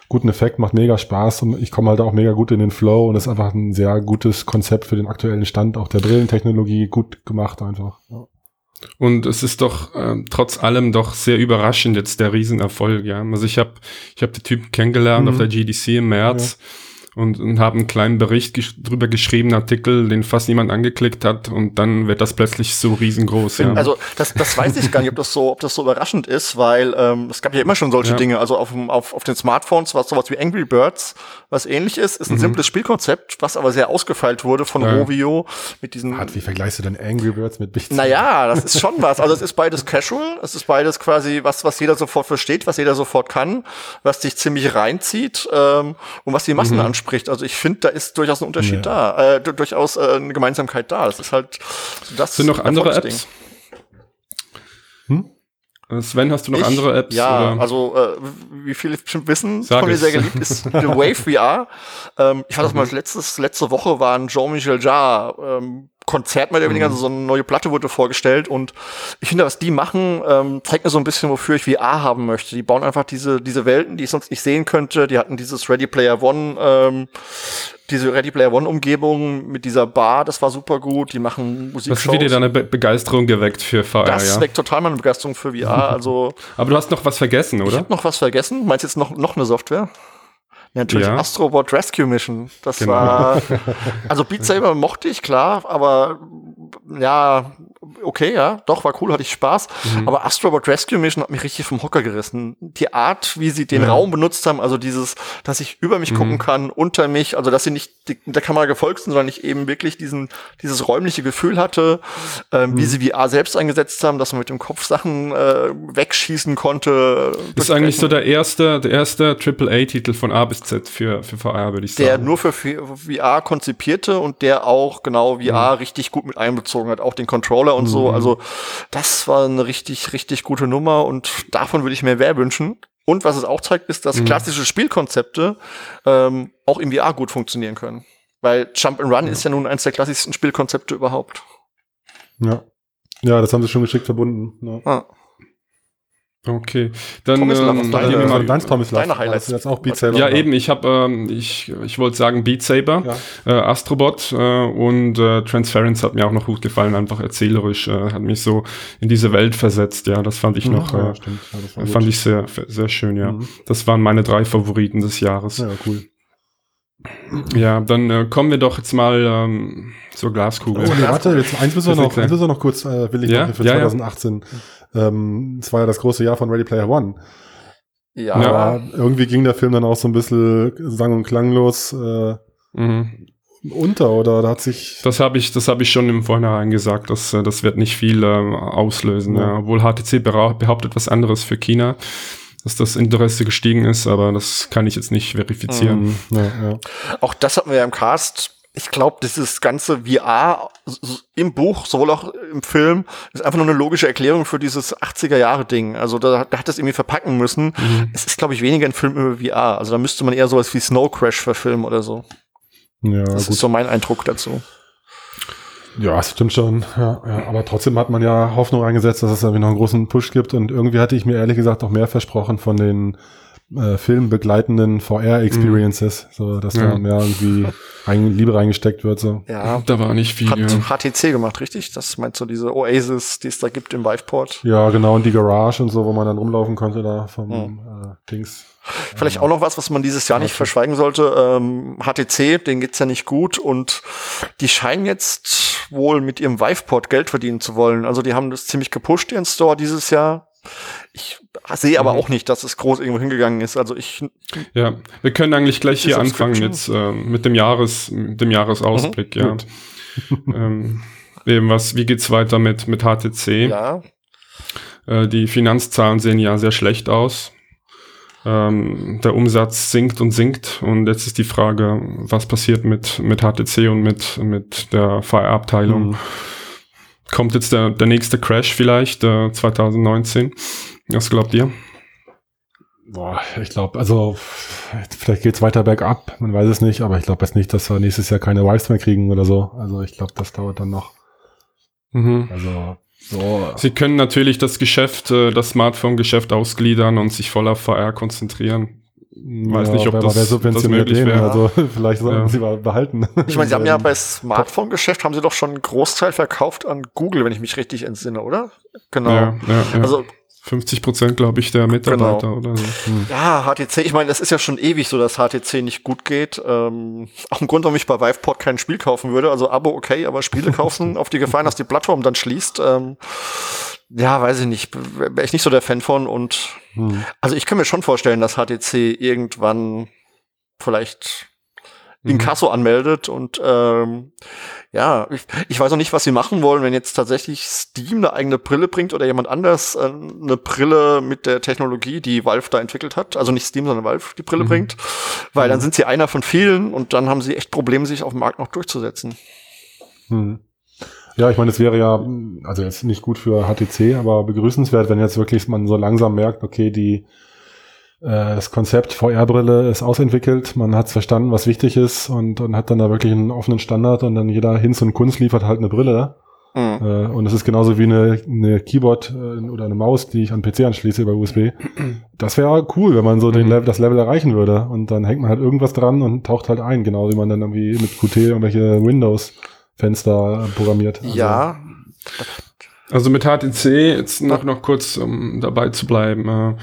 guten Effekt, macht mega Spaß und ich komme halt auch mega gut in den Flow und ist einfach ein sehr gutes Konzept für den aktuellen Stand auch der Brillentechnologie gut gemacht einfach. Ja. Und es ist doch äh, trotz allem doch sehr überraschend jetzt der Riesenerfolg, ja. Also ich habe ich hab die Typen kennengelernt mhm. auf der GDC im März. Ja und, und habe einen kleinen Bericht gesch drüber geschrieben, Artikel, den fast niemand angeklickt hat und dann wird das plötzlich so riesengroß. Ja. Also das, das weiß ich gar nicht, ob das so, ob das so überraschend ist, weil ähm, es gab ja immer schon solche ja. Dinge. Also auf, auf, auf den Smartphones war es sowas wie Angry Birds, was ähnlich ist, ist ein mhm. simples Spielkonzept, was aber sehr ausgefeilt wurde von ja. Rovio mit diesen. Wie vergleichst du denn Angry Birds mit Bichts? Naja, das ist schon was. Also es ist beides casual, es ist beides quasi was, was jeder sofort versteht, was jeder sofort kann, was dich ziemlich reinzieht ähm, und was die Massen mhm. anspricht anspricht. Also ich finde, da ist durchaus ein Unterschied ja. da, äh, durchaus äh, eine Gemeinsamkeit da. Das ist halt das. Sind noch andere Apps? Hm? Äh, Sven, hast du noch ich, andere Apps? Ja, oder? also äh, wie viele bestimmt wissen, Sag von mir sehr geliebt ist (laughs) The Wave VR. Ähm, ich fand das mal mhm. letztes, letzte Woche war ein Jean-Michel Jarre ähm, Konzert mehr oder weniger, also so eine neue Platte wurde vorgestellt und ich finde, was die machen, ähm, zeigt mir so ein bisschen, wofür ich VR haben möchte. Die bauen einfach diese, diese Welten, die ich sonst nicht sehen könnte. Die hatten dieses Ready Player One, ähm, diese Ready Player One Umgebung mit dieser Bar, das war super gut. Die machen Musik. Was hat dir deine Be Begeisterung geweckt für VR? Das ja? weckt total meine Begeisterung für VR. (laughs) Also. Aber du hast noch was vergessen, oder? Ich habe noch was vergessen. Meinst du jetzt noch, noch eine Software? Ja, natürlich ja. Astrobot Rescue Mission. Das genau. war, (laughs) also Beat Saber mochte ich, klar, aber ja, okay, ja, doch, war cool, hatte ich Spaß. Mhm. Aber Astrobot Rescue Mission hat mich richtig vom Hocker gerissen. Die Art, wie sie den ja. Raum benutzt haben, also dieses, dass ich über mich mhm. gucken kann, unter mich, also dass sie nicht der Kamera gefolgt sind, sondern ich eben wirklich diesen, dieses räumliche Gefühl hatte, ähm, mhm. wie sie VR selbst eingesetzt haben, dass man mit dem Kopf Sachen äh, wegschießen konnte. Das ist eigentlich so der erste, der erste AAA-Titel von A bis Z für, für VR, würde ich sagen. Der nur für VR konzipierte und der auch genau VR mhm. richtig gut mit einbezogen hat, auch den Controller und so. Mhm. Also das war eine richtig, richtig gute Nummer und davon würde ich mir mehr wünschen. Und was es auch zeigt, ist, dass mhm. klassische Spielkonzepte ähm, auch im VR gut funktionieren können. Weil Jump and Run ja. ist ja nun eines der klassischsten Spielkonzepte überhaupt. Ja. Ja, das haben sie schon geschickt verbunden. Ja. Ah. Okay, dann Thomas ähm, Love, deine, mal deins Thomas Love. Deine Highlights. Jetzt auch Beat Saber. Ja, eben. Ich habe, ähm, ich, ich wollte sagen Beat Saber, ja. äh, Astrobot äh, und äh, Transference hat mir auch noch gut gefallen. Einfach erzählerisch äh, hat mich so in diese Welt versetzt. Ja, das fand ich mhm, noch, ja, äh, ja, fand ich sehr, sehr schön. Ja, mhm. das waren meine drei Favoriten des Jahres. Ja, cool. Ja, dann äh, kommen wir doch jetzt mal ähm, zur Glaskugel. Oh, nee, warte, jetzt eins müssen wir noch, eins müssen wir noch kurz, äh, will ich ja? noch für ja, 2018. Ähm, es war ja das große Jahr von Ready Player One. Ja. Aber irgendwie ging der Film dann auch so ein bisschen sang- und klanglos äh, mhm. unter, oder da hat sich. Das habe ich, das habe ich schon im Vorhinein gesagt, dass äh, das wird nicht viel äh, auslösen. Ja. Ja. Obwohl HTC behauptet was anderes für China dass das Interesse gestiegen ist, aber das kann ich jetzt nicht verifizieren. Mhm. Ja, ja. Auch das hatten wir ja im Cast. Ich glaube, dieses ganze VR im Buch, sowohl auch im Film, ist einfach nur eine logische Erklärung für dieses 80er-Jahre-Ding. Also da, da hat es irgendwie verpacken müssen. Mhm. Es ist, glaube ich, weniger ein Film über VR. Also da müsste man eher sowas wie Snow Crash verfilmen oder so. Ja, das gut. ist so mein Eindruck dazu. Ja, es stimmt schon. Ja, ja, aber trotzdem hat man ja Hoffnung eingesetzt, dass es irgendwie noch einen großen Push gibt. Und irgendwie hatte ich mir ehrlich gesagt auch mehr versprochen von den äh, filmbegleitenden VR-Experiences, mhm. so dass ja. da mehr irgendwie rein, Liebe reingesteckt wird. So. Ja, da war nicht viel. Hat. HTC gemacht, richtig? Das meinst du diese Oasis, die es da gibt im Viveport? Ja, genau, und die Garage und so, wo man dann rumlaufen konnte da vom mhm. äh, Dings. Vielleicht auch noch was, was man dieses Jahr nicht verschweigen sollte. Ähm, HTC, denen geht's ja nicht gut und die scheinen jetzt wohl mit ihrem Viveport Geld verdienen zu wollen. Also die haben das ziemlich gepusht, ihren Store dieses Jahr. Ich sehe aber mhm. auch nicht, dass es groß irgendwo hingegangen ist. Also ich. Ja, wir können eigentlich gleich hier anfangen jetzt äh, mit dem Jahres, mit dem Jahresausblick, mhm, ja. (laughs) ähm, eben was, wie geht's weiter mit, mit HTC? Ja. Äh, die Finanzzahlen sehen ja sehr schlecht aus. Ähm, der Umsatz sinkt und sinkt und jetzt ist die Frage, was passiert mit, mit HTC und mit, mit der VR-Abteilung. Mhm. Kommt jetzt der, der nächste Crash vielleicht, äh, 2019? Was glaubt ihr? Boah, ich glaube, also vielleicht geht's weiter bergab, man weiß es nicht, aber ich glaube jetzt nicht, dass wir nächstes Jahr keine Wives mehr kriegen oder so. Also ich glaube, das dauert dann noch. Mhm. Also so. Sie können natürlich das Geschäft, äh, das Smartphone-Geschäft ausgliedern und sich voll auf VR konzentrieren. Weiß ja, nicht, ob das, das möglich wäre. Also (laughs) vielleicht sollten ja. sie mal behalten. Ich meine, sie haben ja bei Smartphone-Geschäft haben sie doch schon einen Großteil verkauft an Google, wenn ich mich richtig entsinne, oder? Genau. Ja, also 50 Prozent, glaube ich, der Mitarbeiter genau. oder so. Hm. Ja, HTC, ich meine, das ist ja schon ewig so, dass HTC nicht gut geht. Ähm, (laughs) auch ein Grund, warum ich bei Viveport kein Spiel kaufen würde. Also Abo okay, aber Spiele kaufen (laughs) auf die Gefahr, dass die Plattform dann schließt. Ähm, ja, weiß ich nicht. Wäre ich nicht so der Fan von. Und hm. also ich kann mir schon vorstellen, dass HTC irgendwann vielleicht Inkasso mhm. anmeldet und ähm, ja, ich, ich weiß auch nicht, was sie machen wollen, wenn jetzt tatsächlich Steam eine eigene Brille bringt oder jemand anders äh, eine Brille mit der Technologie, die Valve da entwickelt hat, also nicht Steam, sondern Valve die Brille mhm. bringt, weil mhm. dann sind sie einer von vielen und dann haben sie echt Probleme, sich auf dem Markt noch durchzusetzen. Mhm. Ja, ich meine, es wäre ja, also jetzt nicht gut für HTC, aber begrüßenswert, wenn jetzt wirklich man so langsam merkt, okay, die äh, das Konzept VR-Brille ist ausentwickelt, man hat verstanden, was wichtig ist und, und hat dann da wirklich einen offenen Standard und dann jeder Hinz und Kunst liefert halt eine Brille. Mhm. Äh, und es ist genauso wie eine, eine Keyboard äh, oder eine Maus, die ich an PC anschließe über USB. Das wäre cool, wenn man so den. Level, das Level erreichen würde. Und dann hängt man halt irgendwas dran und taucht halt ein, genau wie man dann irgendwie mit Qt irgendwelche Windows-Fenster programmiert. Also, ja. Also mit HTC, jetzt noch, noch kurz, um dabei zu bleiben. Äh,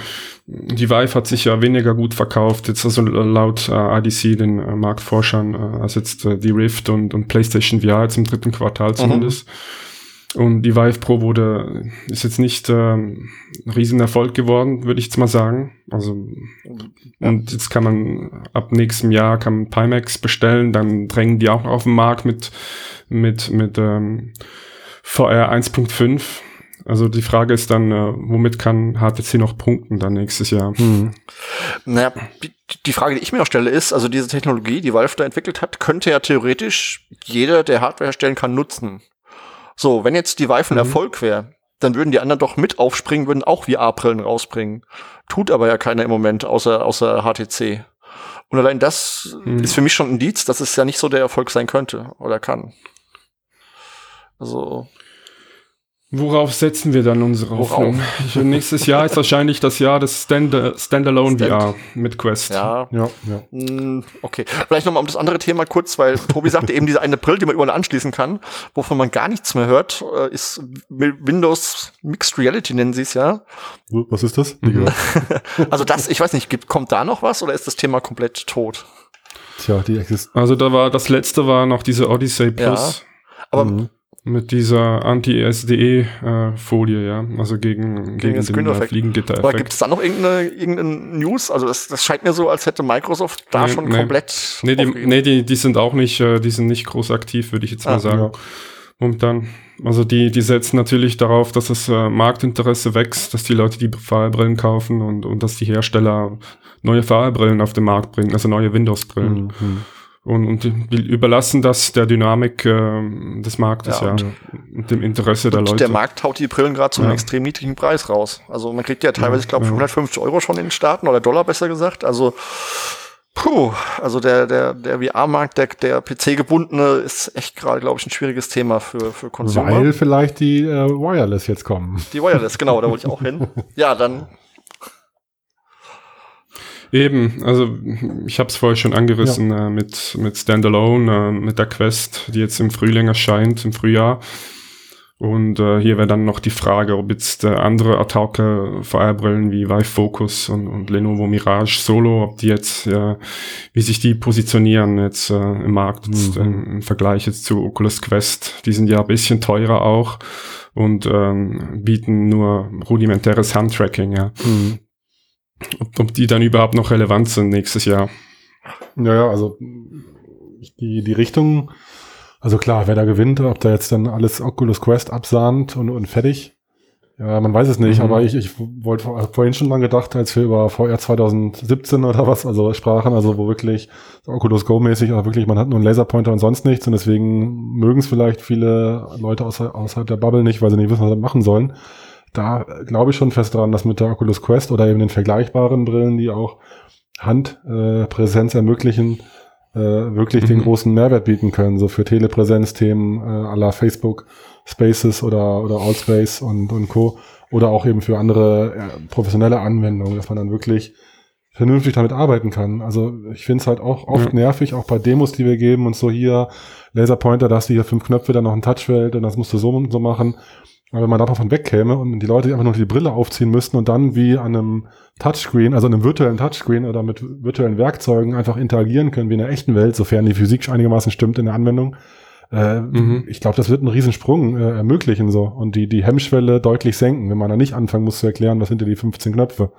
die Vive hat sich ja weniger gut verkauft, jetzt also laut äh, IDC, den äh, Marktforschern, als jetzt die Rift und, und PlayStation VR jetzt im dritten Quartal zumindest. Mhm. Und die Vive Pro wurde, ist jetzt nicht äh, ein Riesenerfolg geworden, würde ich jetzt mal sagen. Also, ja. und jetzt kann man ab nächstem Jahr kann man Pimax bestellen, dann drängen die auch noch auf den Markt mit, mit, mit ähm, VR 1.5 also die Frage ist dann, äh, womit kann HTC noch punkten dann nächstes Jahr? Hm. Naja, die Frage, die ich mir noch stelle, ist, also diese Technologie, die Valve da entwickelt hat, könnte ja theoretisch jeder, der Hardware herstellen kann, nutzen. So, wenn jetzt die Vive ein mhm. Erfolg wäre, dann würden die anderen doch mit aufspringen, würden auch VR-Brillen rausbringen. Tut aber ja keiner im Moment, außer, außer HTC. Und allein das mhm. ist für mich schon ein Indiz, dass es ja nicht so der Erfolg sein könnte oder kann. Also, Worauf setzen wir dann unsere Hoffnung? Nächstes Jahr ist wahrscheinlich das Jahr des Stand Standalone Stand. VR mit Quest. Ja. ja, ja. Hm, okay. Vielleicht nochmal um das andere Thema kurz, weil Tobi sagte eben, diese eine Brille, die man überall anschließen kann, wovon man gar nichts mehr hört, äh, ist Windows Mixed Reality, nennen sie es ja. Was ist das? Mhm. (laughs) also das, ich weiß nicht, gibt, kommt da noch was oder ist das Thema komplett tot? Tja, die existiert. Also da war, das letzte war noch diese Odyssey Plus. Ja. Aber mhm. Mit dieser Anti-SDE-Folie, ja. Also gegen, gegen, gegen den äh, Fliegengitter. Aber gibt es da noch irgendeine, irgendeine News? Also das, das scheint mir so, als hätte Microsoft da nee, schon nee. komplett. Nee, die, nee die, die sind auch nicht, äh, die sind nicht groß aktiv, würde ich jetzt ah, mal sagen. Ja. Momentan. Also die, die setzen natürlich darauf, dass das äh, Marktinteresse wächst, dass die Leute die Fahrbrillen kaufen und, und dass die Hersteller neue Fahrbrillen auf den Markt bringen, also neue Windows-Brillen. Mhm und, und überlassen das der Dynamik äh, des Marktes, ja, ja, und dem Interesse der Leute. Der Markt haut die Brillen gerade zu einem ja. extrem niedrigen Preis raus. Also man kriegt ja teilweise, ich glaube, 150 Euro schon in den Staaten oder Dollar besser gesagt. Also Puh, also der, der, der VR-Markt, der, der PC-gebundene ist echt gerade, glaube ich, ein schwieriges Thema für, für Consumer. Weil vielleicht die äh, Wireless jetzt kommen. Die Wireless, genau, da wollte ich auch hin. (laughs) Ja, dann Eben, also ich habe es vorher schon angerissen ja. äh, mit, mit Standalone, äh, mit der Quest, die jetzt im Frühling erscheint, im Frühjahr. Und äh, hier wäre dann noch die Frage, ob jetzt äh, andere autarke VR-Brillen wie Vive Focus und, und Lenovo Mirage Solo, ob die jetzt, äh, wie sich die positionieren jetzt äh, im Markt mhm. jetzt, im, im Vergleich jetzt zu Oculus Quest. Die sind ja ein bisschen teurer auch. und ähm, bieten nur rudimentäres Handtracking, ja. Mhm. Ob, ob die dann überhaupt noch relevant sind nächstes Jahr. Ja, ja, also die, die Richtung, also klar, wer da gewinnt, ob da jetzt dann alles Oculus Quest absahnt und, und fertig, ja, man weiß es nicht, mhm. aber ich, ich wollte vorhin schon mal gedacht, als wir über VR 2017 oder was, also sprachen, also wo wirklich Oculus Go mäßig, aber wirklich, man hat nur einen Laserpointer und sonst nichts und deswegen mögen es vielleicht viele Leute außer, außerhalb der Bubble nicht, weil sie nicht wissen, was sie machen sollen. Da glaube ich schon fest dran, dass mit der Oculus Quest oder eben den vergleichbaren Brillen, die auch Handpräsenz äh, ermöglichen, äh, wirklich mhm. den großen Mehrwert bieten können, so für Telepräsenzthemen äh, la Facebook Spaces oder, oder Allspace und, und Co. Oder auch eben für andere äh, professionelle Anwendungen, dass man dann wirklich vernünftig damit arbeiten kann. Also ich finde es halt auch oft ja. nervig, auch bei Demos, die wir geben und so hier, Laserpointer, da hast du hier fünf Knöpfe, dann noch ein Touchfeld und das musst du so und so machen. Aber wenn man davon wegkäme und die Leute einfach nur die Brille aufziehen müssten und dann wie an einem Touchscreen, also einem virtuellen Touchscreen oder mit virtuellen Werkzeugen einfach interagieren können wie in der echten Welt, sofern die Physik einigermaßen stimmt in der Anwendung, äh, mhm. Ich glaube, das wird einen Riesensprung äh, ermöglichen so und die, die Hemmschwelle deutlich senken, wenn man da nicht anfangen muss zu erklären, was sind denn die 15 Knöpfe.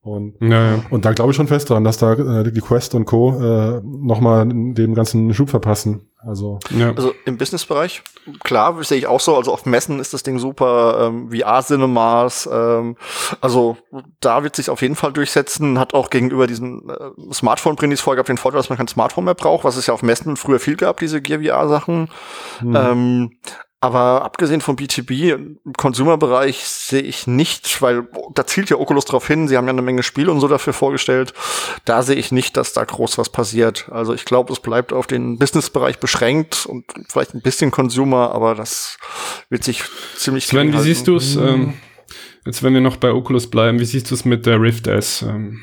Und, ja, und da glaube ich schon fest dran, dass da äh, die Quest und Co. Äh, nochmal dem ganzen Schub verpassen. Also, ja. also im Businessbereich, klar, sehe ich auch so. Also auf Messen ist das Ding super, ähm, VR-Cinemas, ähm, also da wird sich auf jeden Fall durchsetzen. Hat auch gegenüber diesen äh, Smartphone-Brindis vorher gehabt den Vorteil, dass man kein Smartphone mehr braucht, was es ja auf Messen früher viel gab, diese Gear VR-Sachen. Mhm. Ähm, aber abgesehen vom B2B im Consumer-Bereich sehe ich nicht, weil da zielt ja Oculus drauf hin. Sie haben ja eine Menge Spiele und so dafür vorgestellt. Da sehe ich nicht, dass da groß was passiert. Also ich glaube, es bleibt auf den Business-Bereich beschränkt und vielleicht ein bisschen Consumer, aber das wird sich ziemlich. Sven, wie siehst du es? Ähm, jetzt, wenn wir noch bei Oculus bleiben, wie siehst du es mit der Rift S? Ähm,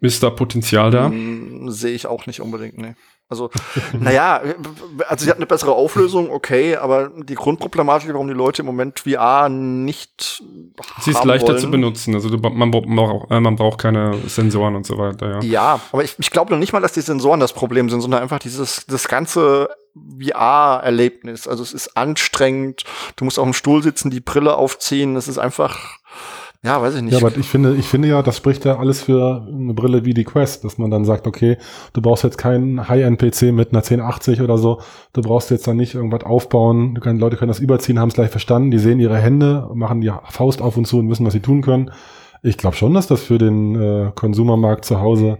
ist da Potenzial da? Hm, sehe ich auch nicht unbedingt, nee. Also, (laughs) naja, also sie hat eine bessere Auflösung, okay, aber die Grundproblematik, warum die Leute im Moment VR nicht. Sie ist leichter wollen, zu benutzen, also man, braucht, äh, man braucht keine Sensoren und so weiter, ja. Ja, aber ich, ich glaube noch nicht mal, dass die Sensoren das Problem sind, sondern einfach dieses, das ganze VR-Erlebnis. Also es ist anstrengend, du musst auf dem Stuhl sitzen, die Brille aufziehen, es ist einfach ja, weiß ich nicht. Ja, aber ich finde, ich finde ja, das spricht ja alles für eine Brille wie die Quest, dass man dann sagt, okay, du brauchst jetzt keinen High-End-PC mit einer 1080 oder so. Du brauchst jetzt dann nicht irgendwas aufbauen. Du können, Leute können das überziehen, haben es gleich verstanden. Die sehen ihre Hände, machen die Faust auf und zu und wissen, was sie tun können. Ich glaube schon, dass das für den äh, Konsumermarkt zu Hause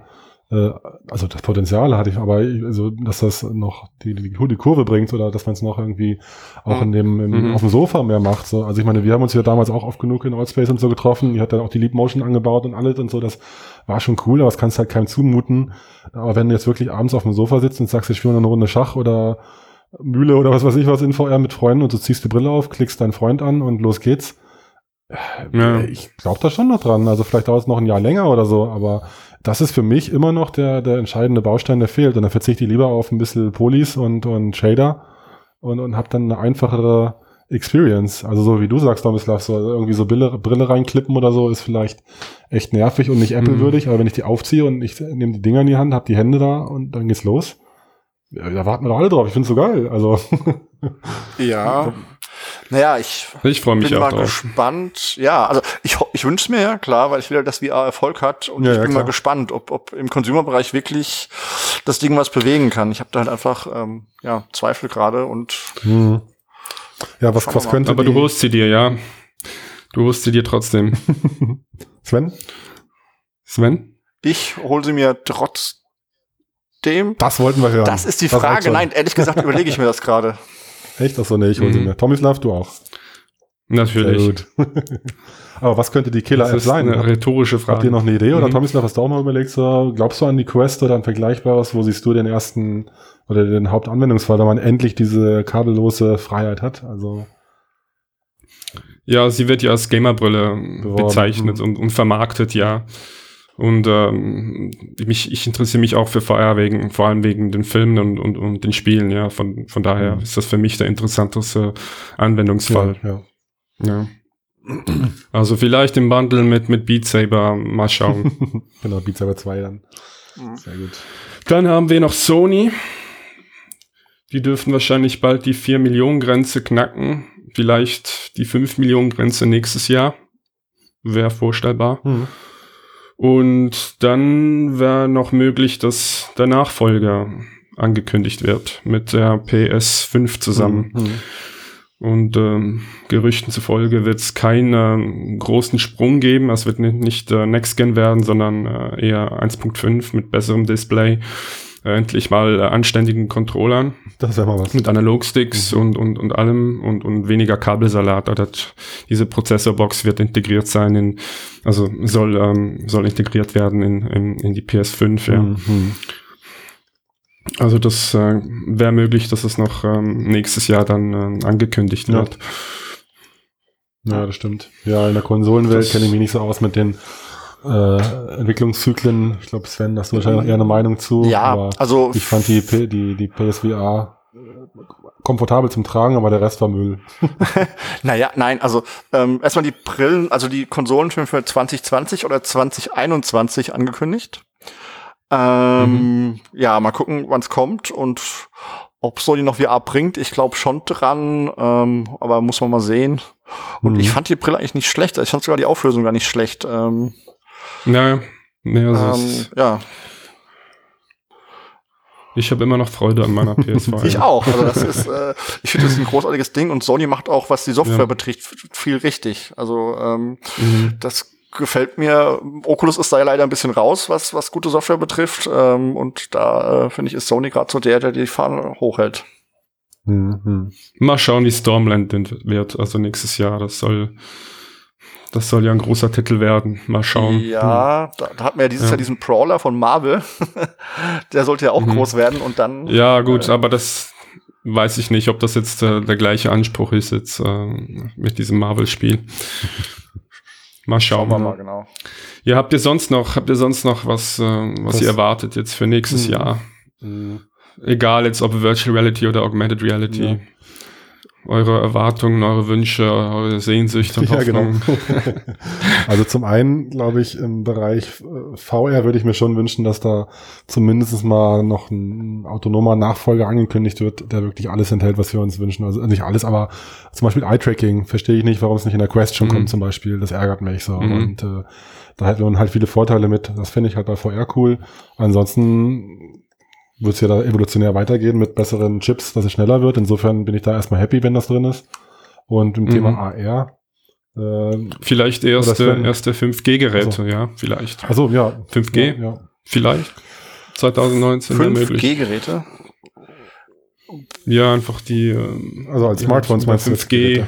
also das Potenzial hatte ich, aber also, dass das noch die, die, die Kurve bringt oder dass man es noch irgendwie auch in dem, im, mhm. auf dem Sofa mehr macht. So. Also ich meine, wir haben uns ja damals auch oft genug in Allspace und so getroffen. Die hat dann auch die Leap Motion angebaut und alles und so. Das war schon cool, aber das kannst halt keinem zumuten. Aber wenn du jetzt wirklich abends auf dem Sofa sitzt und sagst, ich spiele eine Runde Schach oder Mühle oder was weiß ich was in VR mit Freunden und du ziehst die Brille auf, klickst deinen Freund an und los geht's. Ja. Ich glaube da schon noch dran. Also vielleicht dauert es noch ein Jahr länger oder so, aber das ist für mich immer noch der, der entscheidende Baustein, der fehlt. Und dann verzichte ich lieber auf ein bisschen Polis und, und Shader und, und habe dann eine einfachere Experience. Also so wie du sagst, Domislav, so irgendwie so Brille, Brille reinklippen oder so ist vielleicht echt nervig und nicht Apple-würdig, mhm. aber wenn ich die aufziehe und ich nehme die Dinger in die Hand, habe die Hände da und dann geht's los. Ja, da warten wir doch alle drauf. Ich finde es so geil. Also ja. (laughs) Naja, ich, ich freue mich bin auch mal drauf. gespannt. Ja, also ich, ich wünsche mir ja, klar, weil ich will, dass VR Erfolg hat und ja, ich bin ja, mal gespannt, ob, ob im Consumer-Bereich wirklich das Ding was bewegen kann. Ich habe da halt einfach ähm, ja, Zweifel gerade und hm. Ja, was, was könnte Aber du holst sie dir, ja. Du holst sie dir trotzdem. (laughs) Sven? Sven? Ich hole sie mir trotzdem. Das wollten wir hören. Das ist die Frage. Nein, ehrlich gesagt (laughs) überlege ich mir das gerade. Echt? Achso, nee, ich hole mhm. sie mir. Tomislav, du auch. Natürlich. Sehr gut. (laughs) Aber was könnte die Killer-App sein? Eine rhetorische Frage. Habt ihr noch eine Idee? Oder mhm. Tomislav, hast du auch mal überlegt, so, glaubst du an die Quest oder an Vergleichbares? Wo siehst du den ersten oder den Hauptanwendungsfall, da man endlich diese kabellose Freiheit hat? Also. Ja, sie wird ja als Gamerbrille bezeichnet mhm. und, und vermarktet, ja. Und ähm, mich, ich interessiere mich auch für VR wegen, vor allem wegen den Filmen und, und, und den Spielen, ja. Von, von daher mhm. ist das für mich der interessanteste Anwendungsfall. Ja, ja. ja. Also vielleicht im Bundle mit, mit Beat Saber mal schauen. (laughs) genau, Beat Saber 2 dann. Mhm. Sehr gut. Dann haben wir noch Sony. Die dürften wahrscheinlich bald die 4 Millionen Grenze knacken vielleicht die 5 Millionen Grenze nächstes Jahr. Wäre vorstellbar. Mhm. Und dann wäre noch möglich, dass der Nachfolger angekündigt wird mit der PS5 zusammen. Mhm. Und ähm, Gerüchten zufolge wird es keinen äh, großen Sprung geben. Es wird nicht, nicht äh, Next Gen werden, sondern äh, eher 1.5 mit besserem Display. Endlich mal äh, anständigen Controllern. Das ist ja mal was. Mit Analogsticks mhm. und, und, und allem und, und weniger Kabelsalat. Also diese Prozessorbox wird integriert sein in, also soll, ähm, soll integriert werden in, in, in die PS5, ja. Mhm. Also das äh, wäre möglich, dass es noch ähm, nächstes Jahr dann äh, angekündigt wird. Ja. ja, das stimmt. Ja, in der Konsolenwelt kenne ich mich nicht so aus mit den äh, Entwicklungszyklen. Ich glaube, Sven, hast du wahrscheinlich eher eine Meinung zu. Ja, also ich fand die, die, die PSVR äh, komfortabel zum Tragen, aber der Rest war Müll. (laughs) naja, nein, also ähm, erstmal die Brillen, also die Konsolen für 2020 oder 2021 angekündigt. Ähm, mhm. Ja, mal gucken, wann es kommt und ob Sony noch VR bringt. Ich glaube schon dran, ähm, aber muss man mal sehen. Und mhm. ich fand die Brille eigentlich nicht schlecht. Ich fand sogar die Auflösung gar nicht schlecht. Ähm, naja, naja also ähm, ja. Ich habe immer noch Freude an meiner (laughs) PS5. ich auch. Also das ist, äh, ich finde das ist ein großartiges Ding und Sony macht auch, was die Software ja. betrifft, viel richtig. Also ähm, mhm. das gefällt mir. Oculus ist da ja leider ein bisschen raus, was, was gute Software betrifft. Ähm, und da äh, finde ich, ist Sony gerade so der, der die Fahne hochhält. Mhm. Mal schauen, wie Stormland wird, also nächstes Jahr. Das soll, das soll ja ein großer Titel werden. Mal schauen. Ja, hm. da, da hat man ja dieses ja. Jahr diesen Brawler von Marvel. (laughs) der sollte ja auch mhm. groß werden und dann. Ja, gut, äh, aber das weiß ich nicht, ob das jetzt äh, der gleiche Anspruch ist jetzt äh, mit diesem Marvel-Spiel. Mal schauen. schauen wir mal, genau. Ja, habt ihr sonst noch, habt ihr sonst noch was, äh, was das, ihr erwartet jetzt für nächstes mh. Jahr? Mh. Egal jetzt ob Virtual Reality oder Augmented Reality. Ja eure Erwartungen, eure Wünsche, eure Sehnsüchte und ja, Genau. (laughs) also zum einen, glaube ich, im Bereich äh, VR würde ich mir schon wünschen, dass da zumindest mal noch ein autonomer Nachfolger angekündigt wird, der wirklich alles enthält, was wir uns wünschen. Also nicht alles, aber zum Beispiel Eye-Tracking verstehe ich nicht, warum es nicht in der Quest schon mhm. kommt zum Beispiel. Das ärgert mich so. Mhm. Und äh, da hätten wir halt viele Vorteile mit. Das finde ich halt bei VR cool. Ansonsten wird es ja da evolutionär weitergehen mit besseren Chips, dass es schneller wird. Insofern bin ich da erstmal happy, wenn das drin ist. Und im mhm. Thema AR. Äh, vielleicht erste, erste 5G-Geräte, also. ja, vielleicht. Also ja. 5G, ja, ja. vielleicht. 2019 5G-Geräte? Ja, einfach die. Ähm, also als Smartphones meinst du 5G.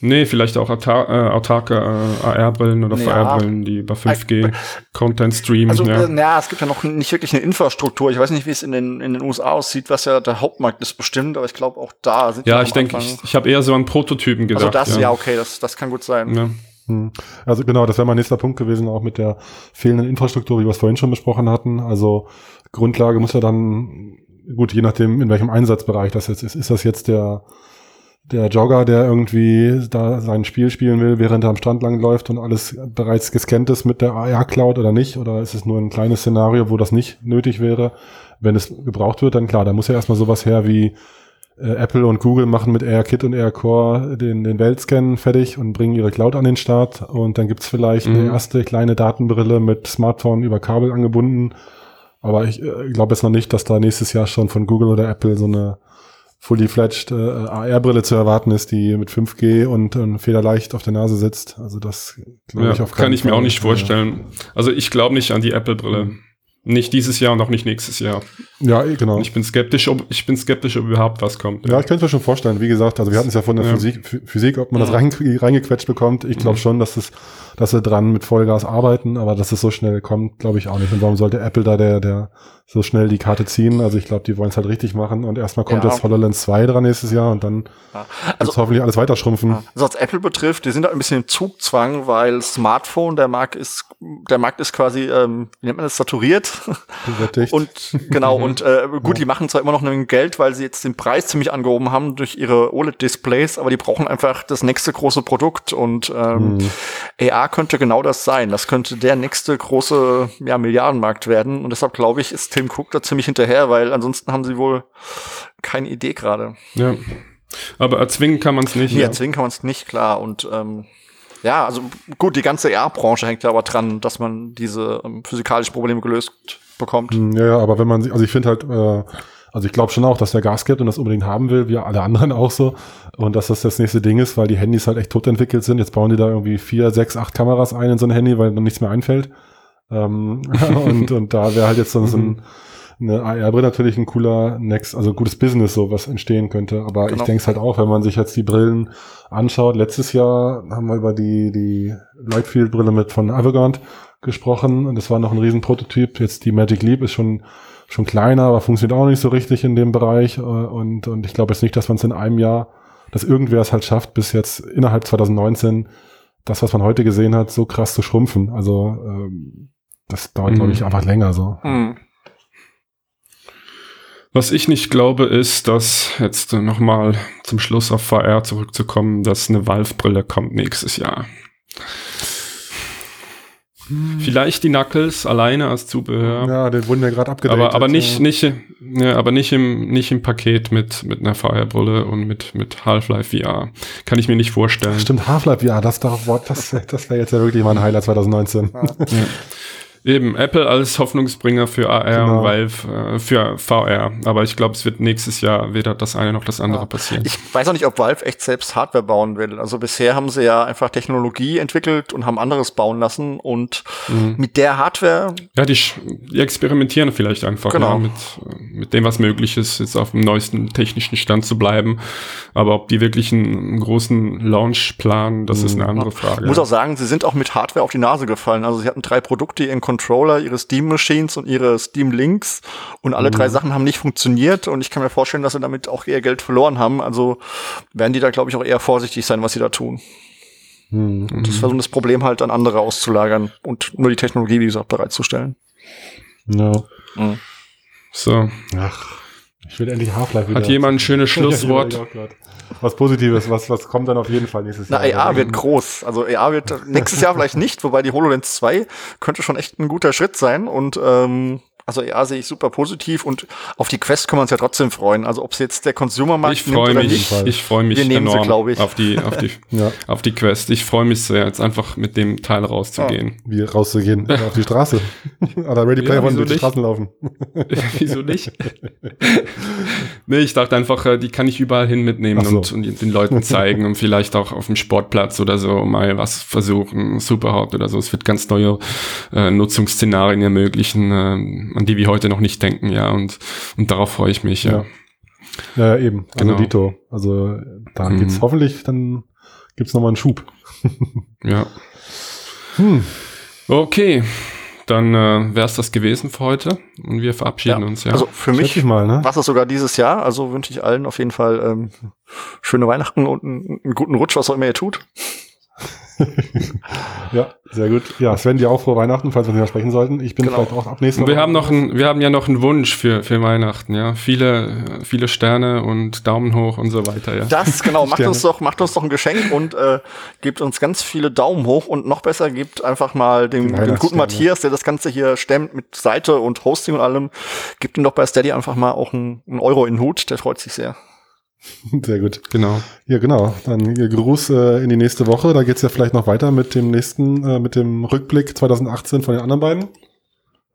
Nee, vielleicht auch äh, autarke äh, AR-Brillen oder ja. VR-Brillen, die über 5G Content streamen. Also, ja. Äh, ja, es gibt ja noch nicht wirklich eine Infrastruktur. Ich weiß nicht, wie es in den, in den USA aussieht, was ja der Hauptmarkt ist bestimmt, aber ich glaube auch da sind Ja, ich denke, ich, ich habe eher so an Prototypen also gedacht. Also das, ja, ja okay, das, das kann gut sein. Ja. Hm. Also genau, das wäre mein nächster Punkt gewesen, auch mit der fehlenden Infrastruktur, wie wir es vorhin schon besprochen hatten. Also Grundlage muss ja dann, gut, je nachdem, in welchem Einsatzbereich das jetzt ist, ist das jetzt der der Jogger, der irgendwie da sein Spiel spielen will, während er am Strand langläuft und alles bereits gescannt ist mit der AR-Cloud oder nicht? Oder ist es nur ein kleines Szenario, wo das nicht nötig wäre? Wenn es gebraucht wird, dann klar, da muss ja erstmal sowas her wie äh, Apple und Google machen mit AirKit und AirCore den, den Weltscan fertig und bringen ihre Cloud an den Start. Und dann gibt's vielleicht mhm. eine erste kleine Datenbrille mit Smartphone über Kabel angebunden. Aber ich äh, glaube jetzt noch nicht, dass da nächstes Jahr schon von Google oder Apple so eine fully-fledged äh, AR-Brille zu erwarten ist, die mit 5G und äh, federleicht auf der Nase sitzt. Also das glaube ja, ich auf keinen Kann ich Fall. mir auch nicht vorstellen. Also ich glaube nicht an die Apple-Brille. Mhm. Nicht dieses Jahr und auch nicht nächstes Jahr. Ja, eh, genau. Und ich bin skeptisch, ob ich bin skeptisch, ob überhaupt was kommt. Ja, ja ich könnte mir schon vorstellen. Wie gesagt, also wir hatten es ja von der ja. Physik, Physik, ob man das rein, reingequetscht bekommt. Ich glaube mhm. schon, dass es, dass sie dran mit Vollgas arbeiten, aber dass es so schnell kommt, glaube ich auch nicht. Und warum sollte Apple da der der so schnell die Karte ziehen. Also ich glaube, die wollen es halt richtig machen. Und erstmal kommt ja. das HoloLens 2 dran nächstes Jahr und dann ja. also, hoffentlich alles weiter schrumpfen. Ja. Also was Apple betrifft, die sind da ein bisschen im Zugzwang, weil Smartphone, der Markt ist, der Markt ist quasi, ähm, wie nennt man das, saturiert. und genau, (laughs) und äh, gut, die machen zwar immer noch ein Geld, weil sie jetzt den Preis ziemlich angehoben haben durch ihre OLED-Displays, aber die brauchen einfach das nächste große Produkt und ähm, mhm. AR könnte genau das sein. Das könnte der nächste große ja, Milliardenmarkt werden. Und deshalb glaube ich, ist Tim Cook da ziemlich hinterher, weil ansonsten haben sie wohl keine Idee gerade. Ja. Aber erzwingen kann man es nicht. Nee, ja. erzwingen kann man es nicht, klar. Und ähm, ja, also gut, die ganze AR-Branche hängt ja aber dran, dass man diese ähm, physikalischen Probleme gelöst bekommt. Hm, ja, aber wenn man, also ich finde halt, äh, also ich glaube schon auch, dass der Gas gibt und das unbedingt haben will, wie alle anderen auch so. Und dass das das nächste Ding ist, weil die Handys halt echt tot entwickelt sind. Jetzt bauen die da irgendwie vier, sechs, acht Kameras ein in so ein Handy, weil dann nichts mehr einfällt. Ähm, (laughs) und, und da wäre halt jetzt so, so ein, eine AR-Brille natürlich ein cooler Next, also gutes Business, so was entstehen könnte. Aber genau. ich denke es halt auch, wenn man sich jetzt die Brillen anschaut. Letztes Jahr haben wir über die, die Lightfield-Brille mit von Avogant gesprochen und das war noch ein riesen Prototyp. Jetzt die Magic Leap ist schon schon kleiner, aber funktioniert auch nicht so richtig in dem Bereich. Äh, und, und ich glaube jetzt nicht, dass man es in einem Jahr, dass irgendwer es halt schafft, bis jetzt innerhalb 2019 das, was man heute gesehen hat, so krass zu schrumpfen. Also ähm, das dauert, mhm. glaube ich, einfach länger so. Mhm. Was ich nicht glaube, ist, dass jetzt nochmal zum Schluss auf VR zurückzukommen, dass eine Valve-Brille kommt nächstes Jahr. Hm. Vielleicht die Knuckles alleine als Zubehör. Ja, den wurden ja gerade abgedatet. Aber, aber nicht, ja. nicht, ja, aber nicht im, nicht im Paket mit, mit einer VR-Brille und mit, mit Half-Life VR. Kann ich mir nicht vorstellen. Stimmt, Half-Life VR, das, das, das, das wäre jetzt ja wirklich mal ein Highlight 2019. Ja. (laughs) Eben, Apple als Hoffnungsbringer für AR genau. und Valve äh, für VR. Aber ich glaube, es wird nächstes Jahr weder das eine noch das andere ja. passieren. Ich weiß auch nicht, ob Valve echt selbst Hardware bauen will. Also bisher haben sie ja einfach Technologie entwickelt und haben anderes bauen lassen. Und mhm. mit der Hardware. Ja, die, die experimentieren vielleicht einfach genau. ja, mit, mit dem, was möglich ist, jetzt auf dem neuesten technischen Stand zu bleiben. Aber ob die wirklich einen großen Launch planen, das mhm. ist eine mhm. andere Frage. Ich muss auch sagen, sie sind auch mit Hardware auf die Nase gefallen. Also sie hatten drei Produkte in Controller, ihre Steam Machines und ihre Steam Links und alle mhm. drei Sachen haben nicht funktioniert und ich kann mir vorstellen, dass sie damit auch eher Geld verloren haben. Also werden die da, glaube ich, auch eher vorsichtig sein, was sie da tun. Mhm. Und das versuchen das Problem halt an andere auszulagern und nur die Technologie, wie gesagt, bereitzustellen. Ja. Mhm. So. Ach, ich will endlich Half-Life wieder. Hat jemand ein schönes (laughs) Schlusswort? was Positives, was, was kommt dann auf jeden Fall nächstes Na, Jahr. AR wird groß. Also AR wird nächstes Jahr (laughs) vielleicht nicht, wobei die HoloLens 2 könnte schon echt ein guter Schritt sein und ähm, also ja, sehe ich super positiv und auf die Quest können wir uns ja trotzdem freuen. Also ob es jetzt der Consumer-Markt ich freue mich, nicht, ich freue mich wir enorm sie, ich. auf die auf die (laughs) ja. auf die Quest. Ich freue mich sehr, jetzt einfach mit dem Teil rauszugehen. Ah, wie rauszugehen? Ja, auf die Straße. (laughs) Oder Ready Player ja, One durch die Straßen laufen. (laughs) wieso nicht? nee, ich dachte einfach, äh, die kann ich überall hin mitnehmen so. und, und, den Leuten zeigen und vielleicht auch auf dem Sportplatz oder so mal was versuchen, Superhaupt oder so. Es wird ganz neue äh, Nutzungsszenarien ermöglichen. Äh, an die wir heute noch nicht denken, ja, und, und darauf freue ich mich, ja. Ja, ja eben, also genau. Dito. Also da mhm. geht's hoffentlich, dann gibt's nochmal einen Schub. (laughs) ja. Hm. Okay, dann äh, wäre es das gewesen für heute und wir verabschieden ja. uns. Ja. Also für mich mal, ne? war es sogar dieses Jahr. Also wünsche ich allen auf jeden Fall ähm, schöne Weihnachten und einen, einen guten Rutsch, was auch immer ihr tut. (laughs) ja, sehr gut. Ja, Sven, dir auch frohe Weihnachten, falls wir nicht mehr sprechen sollten. Ich bin genau. vielleicht auch ab nächsten Wir haben noch ein, wir haben ja noch einen Wunsch für, für Weihnachten, ja. Viele, viele Sterne und Daumen hoch und so weiter, ja. Das, genau. (laughs) Macht uns doch, macht uns doch ein Geschenk und äh, gebt uns ganz viele Daumen hoch und noch besser gebt einfach mal dem, dem guten Matthias, der das Ganze hier stemmt mit Seite und Hosting und allem, gebt ihm doch bei Steady einfach mal auch einen, einen Euro in den Hut. Der freut sich sehr. (laughs) Sehr gut. Genau. Ja, genau. Dann Gruß äh, in die nächste Woche. Da geht's ja vielleicht noch weiter mit dem nächsten, äh, mit dem Rückblick 2018 von den anderen beiden.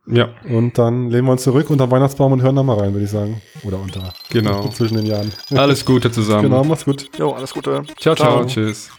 Ja. Und dann lehnen wir uns zurück unter Weihnachtsbaum und hören da mal rein, würde ich sagen. Oder unter. Genau. (laughs) Zwischen den Jahren. Alles Gute zusammen. Genau, mach's gut. Jo, alles Gute. ciao. ciao. ciao. Tschüss.